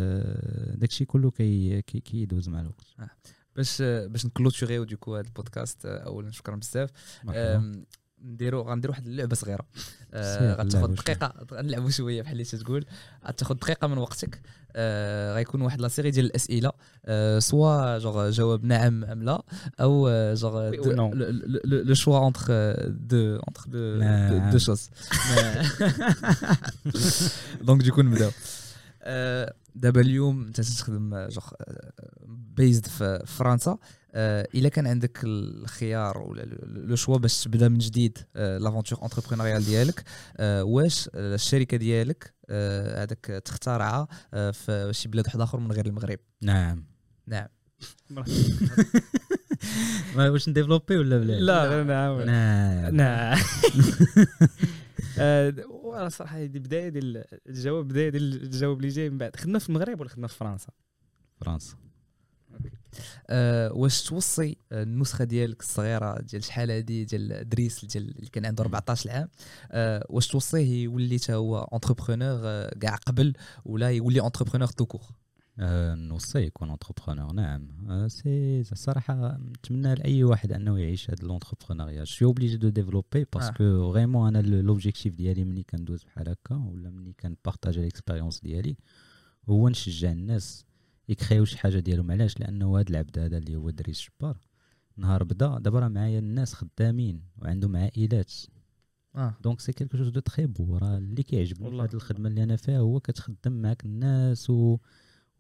داكشي كله كي كي- كيدوز مع الوقت باش باش ن clôturer يو donc هذا البودكاست اولا شكرا بزاف نديرو غنديرو واحد اللعبه صغيره آه، غتاخذ. دقيقه غنلعبوا شوية بحال اللي تتقول غتاخذ دقيقه من وقتك آه، غيكون واحد la série ديال الاسئله آه، soit genre جواب نعم ام لا أو آه، genre. le choix entre deux entre deux نعم. deux choses donc donc نبداو آه، دابا اليوم انت تخدم جوغ بيزد في فرنسا آه، إلا كان عندك الخيار ولا le choix باش تبدا من جديد l'aventure entrepreneuriale ديالك آه، واش الشركة ديالك آه، هذاك تختارها آه، في شي بلاد واحد آخر من غير المغرب؟ نعم. نعم. <laughs> ما واش ن développer ولا بلا؟ لا غير نعم نعم. نعم. <laughs> آه، وأنا صراحة هذه بداية ديال الجواب بداية ديال الجواب اللي جاي من بعد. خدنا في المغرب ولا خدنا في فرنسا؟ فرنسا. آه، واش توصي آه، النسخة ديالك الصغيرة ديال شحال هادي ديال دريس ديال اللي كان عنده 14 عام آه، واش توصيه يولي حتى هو entrepreneur كاع قبل ولا يولي entrepreneur tout court آه، نوصي يكون entrepreneur نعم. c'est الصراحه نتمنى لأي واحد أنه يعيش هذا l'entrepreneuriat je obligé de développer. parce que vraiment أنا l'objectif ديالي ملي كندوز بحال هكا ولا ملي كن partager l'expérience ديالي هو نشجع الناس ي créer و شي حاجة ديالهم. علاش؟ لأنه هذا العبد هذا اللي هو دريس جبار. نهار بدا دابا راه معايا الناس خدامين وعندهم عائلات. آه. donc c'est quelque chose de très beau راه اللي كيعجبني في. هذه الخدمة اللي أنا فيها هو كتخدم معاك الناس و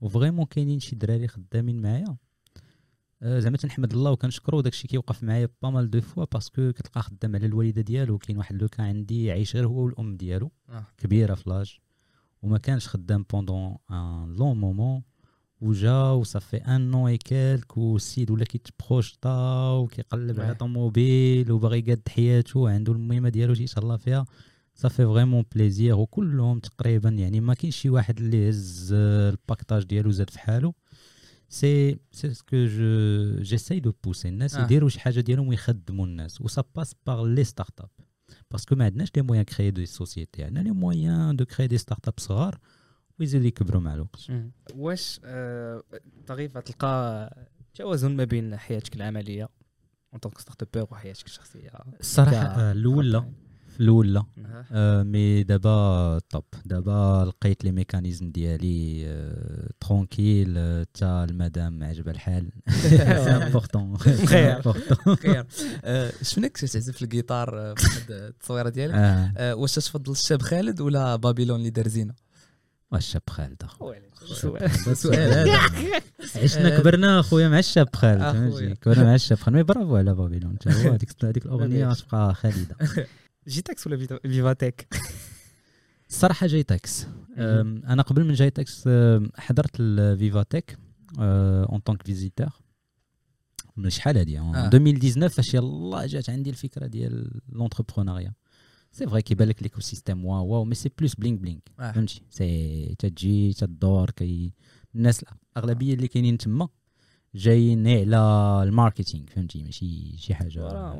و vraiment كاينين شي دراري خدامين معايا. آه، زعما تنحمد الله وكنشكرو داكشي كيوقف معايا pas mal de fois parce que كتلقى خدام على الوالدة ديالو. كاين واحد لو كان عندي عايش غير هو والأم ديالو. آه. كبيرة في l'âge. وما كانش خدام pendant un long moment وجا وصافي ان اي كالك والسيد ولا كيت projeter وكيقلب على. طوموبيل وباغي يقاد حياته عنده المهمة ديالو شي الله فيها. صافي vraiment plaisir وكلهم تقريبا يعني ما كاينش شي واحد اللي هز ال paquetage ديالو زاد في حاله. c'est c'est ce que je j'essaie de pousser الناس آه. يديروا شي حاجة ديالهم ويخدموا الناس و ça passe par les startups parce que ما عندناش les moyens créer de société عندنا les moyens de créer des startups صغار. ويزيدوا يكبروا مع الوقت. واش آه، طريقة تلقى توازن ما بين حياتك العملية en tant que startuper وحياتك الشخصية؟ الصراحة الأول لا الأول لا آه. mais دابا طب دابا لقيت les mécanismes ديالي آه، tranquille آه، تا المدام عجبها الحال. <laughs> c'est important <laughs> خير. <laughs> خير. آه، شفناك تعزف الجيتار في واحد التصويرة ديالك؟ واش تفضل الشاب خالد ولا بابيلون اللي دار زينة؟ الشاب خالد <laughs> سؤال سؤال هذا. عشنا كبرنا أخويا مع الشاب خالد كبرنا مع الشاب خالد. mais bravo على بابيلون <laughs> هو هذيك هذيك الأغنية. غتبقى خالدة. <laughs> GITEX ولا VivaTech الصراحه GITEX أم، أنا قبل من GITEX أم، حضرت ال VivaTech en tant que visiteur من شحال هادي آه. 2019 فاش يلاه جات عندي الفكرة ديال l'entrepreneuriat c'est vrai كيبان لك l'écosystème waouh waouh mais c'est plus bling bling آه. فهمتي سي تجي تدور كي الناس الاغلبيه اللي كاينين تما جايين على ال marketing فهمتي ماشي شي حاجة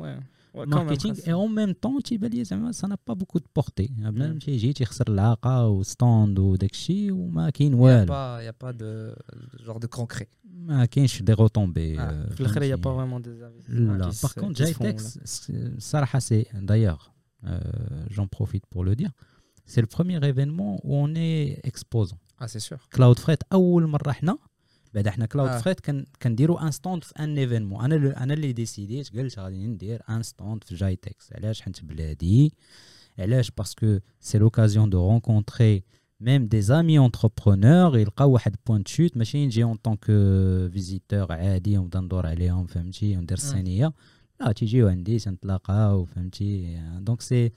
marketing et en même temps تيبان لي زعما ça n'a pas beaucoup de portée بنادم تيجي تيخسر العاقه و stand وداك الشيء وما كاين يا والو pas y a pas de genre de concret ما كاينش des retombées آه، في الآخر يا با فريمون دي لا par contre GITEX الصراحه c'est d'ailleurs j'en profite pour le dire. C'est le premier événement où on est exposant. آه c'est sûr Cloudfret اول مره حنا بعد حنا كلاود آه. Fret كان كنديروا un stand في un événement أنا اللي- أنا اللي décidé ت قلت غادي ندير un stand في GITEX علاش حيت بلادي علاش parce que c'est l'occasion de rencontrer même des amis entrepreneurs يلقاو واحد point chute ماشي نجي en tant que visiteur عادي ونبدا ندور عليهم فهمتي وندير الصينيه لا تيجيو عندي تنتلاقاو فهمتي donc c'est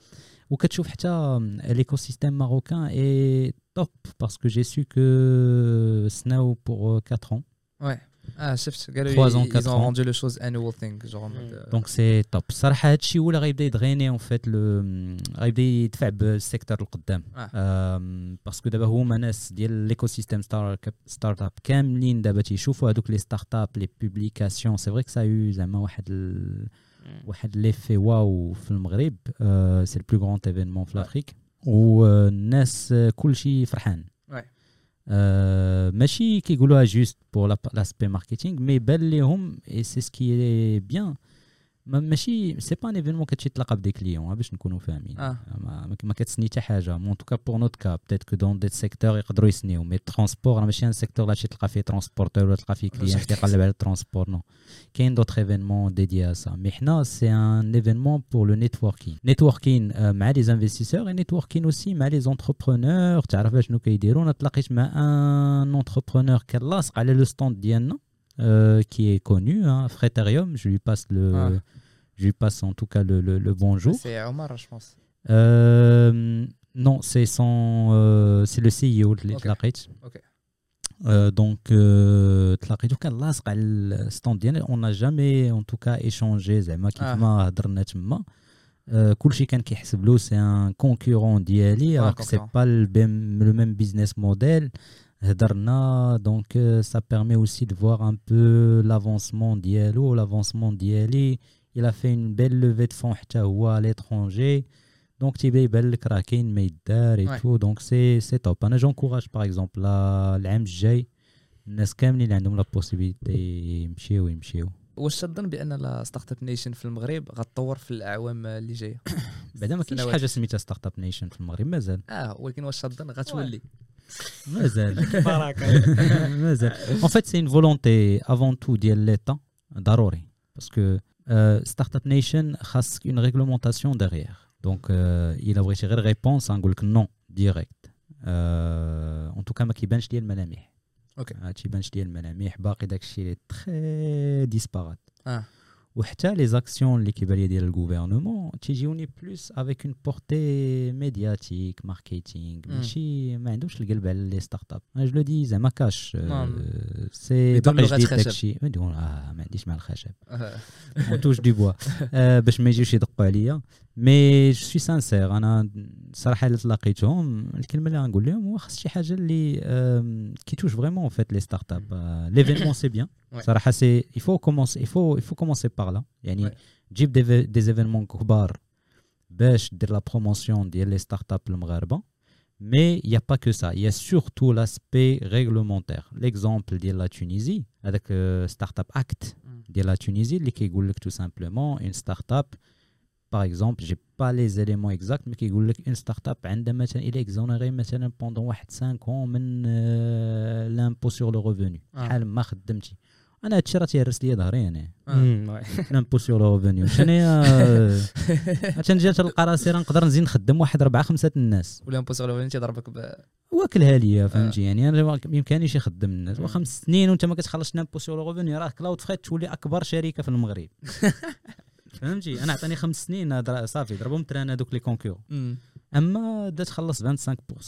وكتشوف حتى l'écosystème marocain est top parce que j'ai su que سناو pour 4 ans Ouais. آه شفت قالوا Trois ans, ils quatre ont ans. rendu le chose annual thing genre en mode, euh, donc c'est top الصراحه هادشي هو اللي غيبدا يدغيني en fait le غيبدا يدفع بال secteur القدام آه. آم، parce que دابا هما ناس ديال l'écosystème startup كاملين دابا تيشوفوا هذوك les startups les publications c'est vrai que ça y زعما واحد ال... واحد l'effet waouh في المغرب c'est le plus grand événement في Ouais. l'Afrique والناس كلشي فرحان Ouais. آه، ماشي كيقولوها juste pour l'aspect marketing mais بان ليهم et c'est ce qui est bien ما- ماشي c'est pas un événement كتمشي تلاقى des clients باش نكونوا فاهمين. آه. ما, ما- ما كتسني حتى حاجة. en tout cas pour notre cas peut-être que dans des secteurs يقدروا يسنيو. mais transport ماشي un secteur لا تمشي تلقى فيه transporteur ولا تلقى فيه client صحيح. كيقلب على ال transport non كاين d'autres événements dédiés à ça mais حنا c'est un événement pour le networking networking مع les investisseurs et networking aussi مع les entrepreneurs تعرف شنو كيديروا؟ أنا تلاقيت مع un entrepreneur كان لاصق على le stand ديالنا. euh, qui est connu, hein, Fréterium. Je lui passe le, Ah. je lui passe en tout cas le, le- le bonjour. C'est Omar, je pense. Euh, non, c'est son, euh, c'est le CEO اللي Ok. تلاقيت. Ok. Euh, donc euh, تلاقيتو كان لاصق على الستاند ديالي on n'a jamais en tout cas échangé زعما كيف آه. ما هضرنا تما آه، كلشي كان كيحسب له سي ان كونكورون ديالي آه، alors que c'est concurrent. pas le même le même business model هضرنا donc euh, ça permet aussi de voir un peu l'avancement ديالو l'avancement ديالي il a fait une belle levée de fonds حتى هو à l'étranger. Donc تيبان يبان لك راه كاين ما يدار Ouais. et tout. Donc c'est c'est top. أنا j'encourage par exemple لا- العام الجاي الناس كاملين اللي عندهم la possibilité يمشيو يمشيو واش تظن بأن la startup nation في المغرب غتطور في الأعوام اللي جاية. <coughs> بعدا ما كاينش سنوات. حاجة سميتها startup nation في المغرب مازال. آه ولكن واش تظن غتولي. مازال بركه مازال en fait c'est une volonté avant tout ديال l'État ضروري parce que euh, startup nation خاصك une réglementation derrière donc euh, إلا بغيتي غير réponse نقول لك non direct euh, en tout cas ما كيبانش ليا الملامح OK ما تيبانش ليا الملامح باقي داكشي اللي très disparate آه وحتى les actions اللي كيبان لي ديال ال gouvernement تيجيوني plus avec une portée médiatique marketing مم. ماشي ما عندهمش القلب على les startups أنا je dis زعما كاش نعم. c'est بدون باقي لغة جديد خشب. داكشي بدون آه ما عنديش مع الخشب آه. on touche du bois آه، باش ما يجيوش يدقوا عليا mais je suis sincère أنا صراحة اللي تلاقيتهم الكلمة اللي غنقول لهم هو خاص شي حاجة اللي آم، qui touche vraiment vite les startups ليفينمون سي بيان Ouais. صراحه سي il faut commencer il faut il faut commencer par là يعني Ouais. تجيب دي دي زيفينمون كبار باش دير لا بروموسيون ديال لي ستارت اب المغاربه Mais il n'y a pas que ça. Il y a surtout l'aspect réglementaire. L'exemple de la Tunisie, avec euh, Startup Act de la Tunisie, اللي كيقول لك tout simplement une startup par exemple, j'ai pas les éléments exacts, mais كيقول لك une startup عندها مثلا il est exonéré مثلا pendant واحد 5 ans من euh, l'impôt sur le revenu. آه. أنا هادشي راه تيهرس ليا ظهري <laughs> أنا آه. l'impôt sur le revenu شنو هي؟ <laughs> تنجي تلقى راسي راه نقدر نزيد نخدم واحد اربعه خمسة الناس. و l'impôt sur le تيضربك ب واكلها ليا فهمتي؟ يعني أنا ما يمكننيش يخدم الناس. وخمس سنين وانت ما كتخلصش l'impôt sur le revenu راه CloudFret تولي أكبر شركه في المغرب. <laughs> فهمتي؟ أنا عطاني خمس سنين صافي ضربهم train هذوك les concurrents. مم. أما بدا تخلص 25%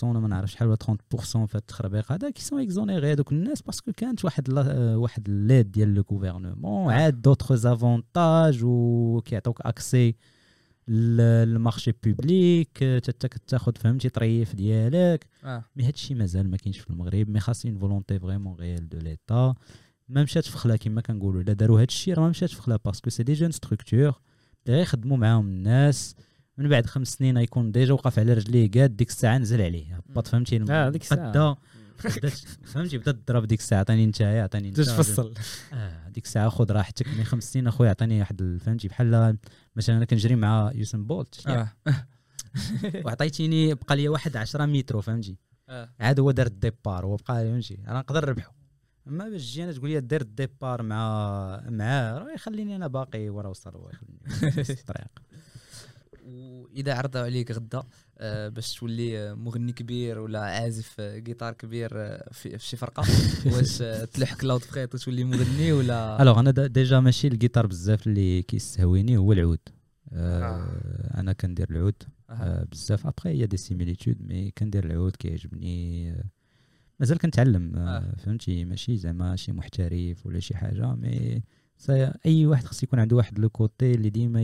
ولا ما نعرفش شحال ولا 30% في التخربيق هذا qui sont exonérés هذوك الناس parce que كانت واحد لا- واحد ال l'aide ديال le gouvernement عاد d'autres avantages وكيعطوك accès لل marché public حتى كتاخذ فهمتي طريف ديالك. آه. mais هادشي مازال ما كاينش في المغرب mais خاص une volonté vraiment réelle de l'État ما مشات في خلا كما كنقولوا إلا داروا هادشي راه ما مشات في خلا parce que c'est des jeunes structures غير يخدموا معاهم الناس. من بعد خمس سنين غيكون déjà وقف على رجليه قاد ديك الساعة نزل عليه. هبط فهمتي؟ آه، ديك بدات فهمتي؟ بدأ تضرب ديك الساعة عطيني انت عطيني انت تفصل. آه ديك الساعة خذ راحتك. من خمس سنين أخويا عطيني واحد فهمتي؟ بحال مثلا أنا كنجري مع Usain Bolt آه. <laughs> وعطيتيني بقى لي واحد 10 متر فهمتي؟ آه. عاد هو دار ال départ هو بقى فهمتي؟ أنا نقدر نربحو. أما باش تجي أنا تقول لي دير ال départ مع معاه راه يخليني أنا باقي ورا وصل هو يخليني في الطريق. <laughs> وإذا عرضوا عليك غدا آه، باش تولي آه، مغني كبير ولا عازف جيتار كبير آه، في في شي فرقة <laughs> واش تلوح CloudFret وتولي مغني ولا؟ Alors أنا déjà ماشي الجيتار بزاف اللي كيستهويني هو العود. أنا كندير العود بزاف. après il y a des similitudes mais كندير العود كيعجبني مازال كنتعلم. فهمتي؟ ماشي زعما شي محترف ولا شي حاجة mais أي واحد خص يكون عنده واحد le côté اللي ديما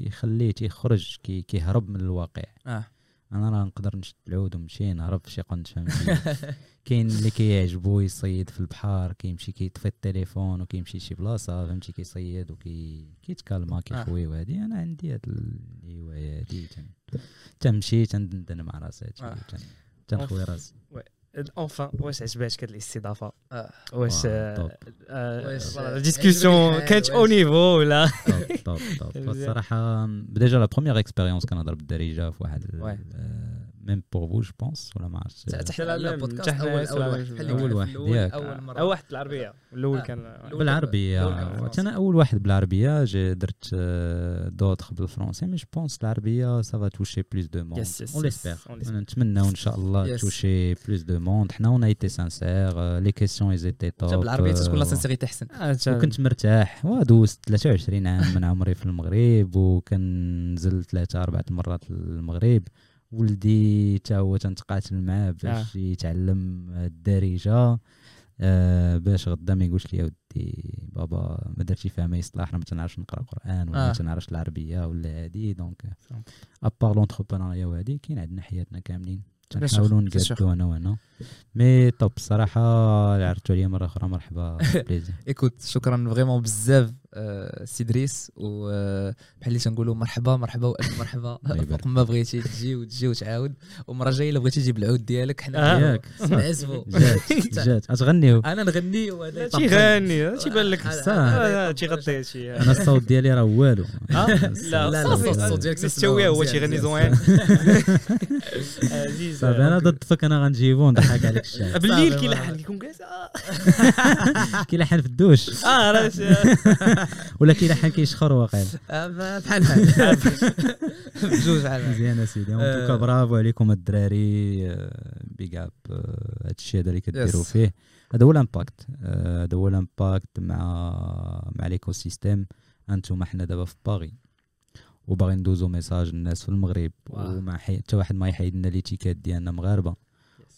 يخليه تيخرج كي كيهرب من الواقع. آه. أنا راه نقدر نشد العود ونمشي نهرب في شي قنت فهمتي كاين اللي كيعجبو يصيد في البحر كيمشي كيطفي التليفون وكيمشي شي بلاصة فهمتي كيصيد وكي كيتكالما كيخوي وهادي. أنا عندي هاد الهواية هادي تنمشي تندندن مع راسي آه. تن- تنخوي راسي. enfin واش عجباتك هاد الاستضافه آه. واش واه، top. واش، آه، discussion عجبك الحال، كانت أو واش؟ niveau ولا top top top مزيان. الصراحه déjà la première expérience كنهضر بالدارجه في واحد ال- Ouais. آه، <laughs> même pour vous je pense ولا ما عرفتش تحت البودكاست اول ناس أول واحد. واحد ياك. أول مرة. واحد بالعربية. الأول آه. كان بالعربية. فرنسي. أنا أول واحد بالعربية. j'ai درت d'autres بالفرونسي mais je pense العربية ça va toucher plus de monde on. l'espère. نتمناو ان شاء الله. toucher plus de monde حنا on était sincères les questions ils étaient top بالعربيه تكون la sincérité أحسن. وكنت مرتاح. ودوزت 23 عام. من عمري في المغرب وكنزل ثلاثة أربعة مرات للمغرب. ولدي تا هو تنتقاتل معاه باش يتعلم الدارجة. آه باش غدا ما يقولش لي ودي بابا ما درتي فيها ما يصلح أنا ما تنعرفش نقرأ قرآن ولا آه. ما تنعرفش العربية ولا هادي. donc à part l'entrepreneuriat وهادي كاين عندنا حياتنا كاملين. تنحاولوا. نقادو أنا وأنا. mais top الصراحه عرضتوا عليا مرة أخرى. مرحبا <laughs> plaisir écoute شكرا vraiment بزاف. آه، سي دريس وبحال اللي تنقولوا مرحبا مرحبا وألف مرحبا. فوق <laughs> <laughs> ما بغيتي تجي وتجي وتعاود. ومرة جاية إلا بغيتي تجيب العود ديالك حنا آه. ياك نعزفوا جات جات اتغنيو أنا نغني وهذا. تيغني. تيبان لك آه،. تيغطي شي <laughs> أنا الصوت ديالي راه والو. لا لا،. الصوت- ديالك مستوي هو تيغني. زوين. عزيز صافي أنا ضد فك أنا غنجيبو نضحك عليك الشعب. بالليل كيلحن كيكون جالس آه. كيلحن في الدوش. آه راه <laughs> ولا كيلحن كيشخر واقيلا <laughs> آه، بحال بحال <laughs> بجوج بحال. مزيان أسيدي en tout cas آه. برافو عليكم الدراري big up هادشي هذا اللي كديروا. فيه هذا هو ال impact آه، هذا هو ال impact مع مع l'écosystème أنتم حنا دابا في باغي وباغي ندوزو message للناس في المغرب. وما. حتى واحد ما يحيد لنا l'étiquette ديالنا مغاربة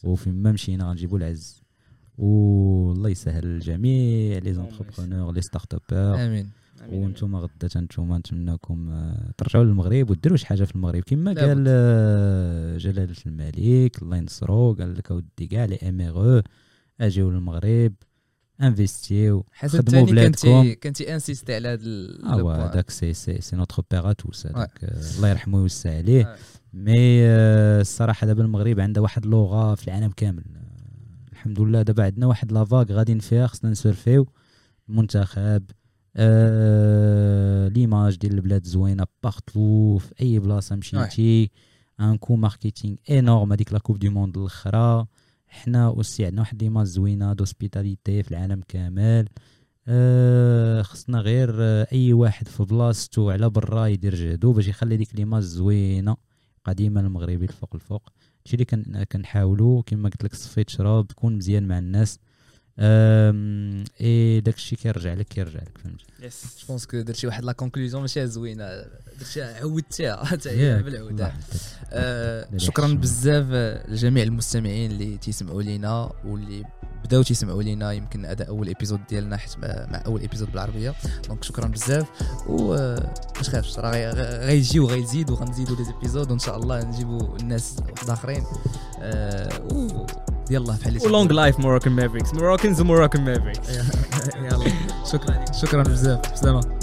وفين ما مشينا غنجيبوا العز والله يسهل الجميع les entrepreneurs les startupeurs آمين وأنتم غدا أنتم نتمناكم آه، ترجعوا للمغرب وديروا شي حاجة في المغرب كما. قال آه، جلاله الملك الله ينصرو قال لك أودي كاع les MRE أجيو للمغرب انفيستيو حسن خدموا بلادكم. كنتي كنتي insisté على هذا آه. داك c'est c'est c'est notre big boss هذاك آه، الله يرحمه ويوسع عليه. mais الصراحة دابا المغرب عندها واحد l'aura في العالم كامل الحمد لله. دابا عندنا واحد la vague غاديين فيها خصنا نسرفيو المنتخب آه l'image ديال البلاد زوينه partout في أي بلاصة مشيتي un coup marketing énorme هذيك la coupe du monde الأخرى. حنا aussi عندنا واحد l'image زوينة d'hospitalité في العالم كامل. آه خصنا غير آه أي واحد في بلاصتو على برا يدير جهدو باش يخلي ديك l'image زوينة قديما المغربي الفوق الفوق. هادشي اللي كن كنحاولوا كما قلت لك صفيت شراب تكون مزيان مع الناس. اي داكشي كيرجع لك كيرجع لك فهمتي je pense que درتي واحد la conclusion ماشي زوينه درتيها عودتيها حتى هي بالعوده شكرا. بزاف لجميع المستمعين اللي تيسمعوا لينا واللي بداو تيسمعوا لينا يمكن هذا اول épisode ديالنا حيت مع اول épisode بالعربيه donc شكرا بزاف و ما تخافش راه غي- غي- غيجيو غيزيدوا غنزيدوا les épisodes وان شاء الله نجيبوا الناس واحد اخرين و يلا اللي و long live Moroccan Mavericks Moroccans و Moroccan Mavericks يلا. شكرا. شكرا بزاف بسلامه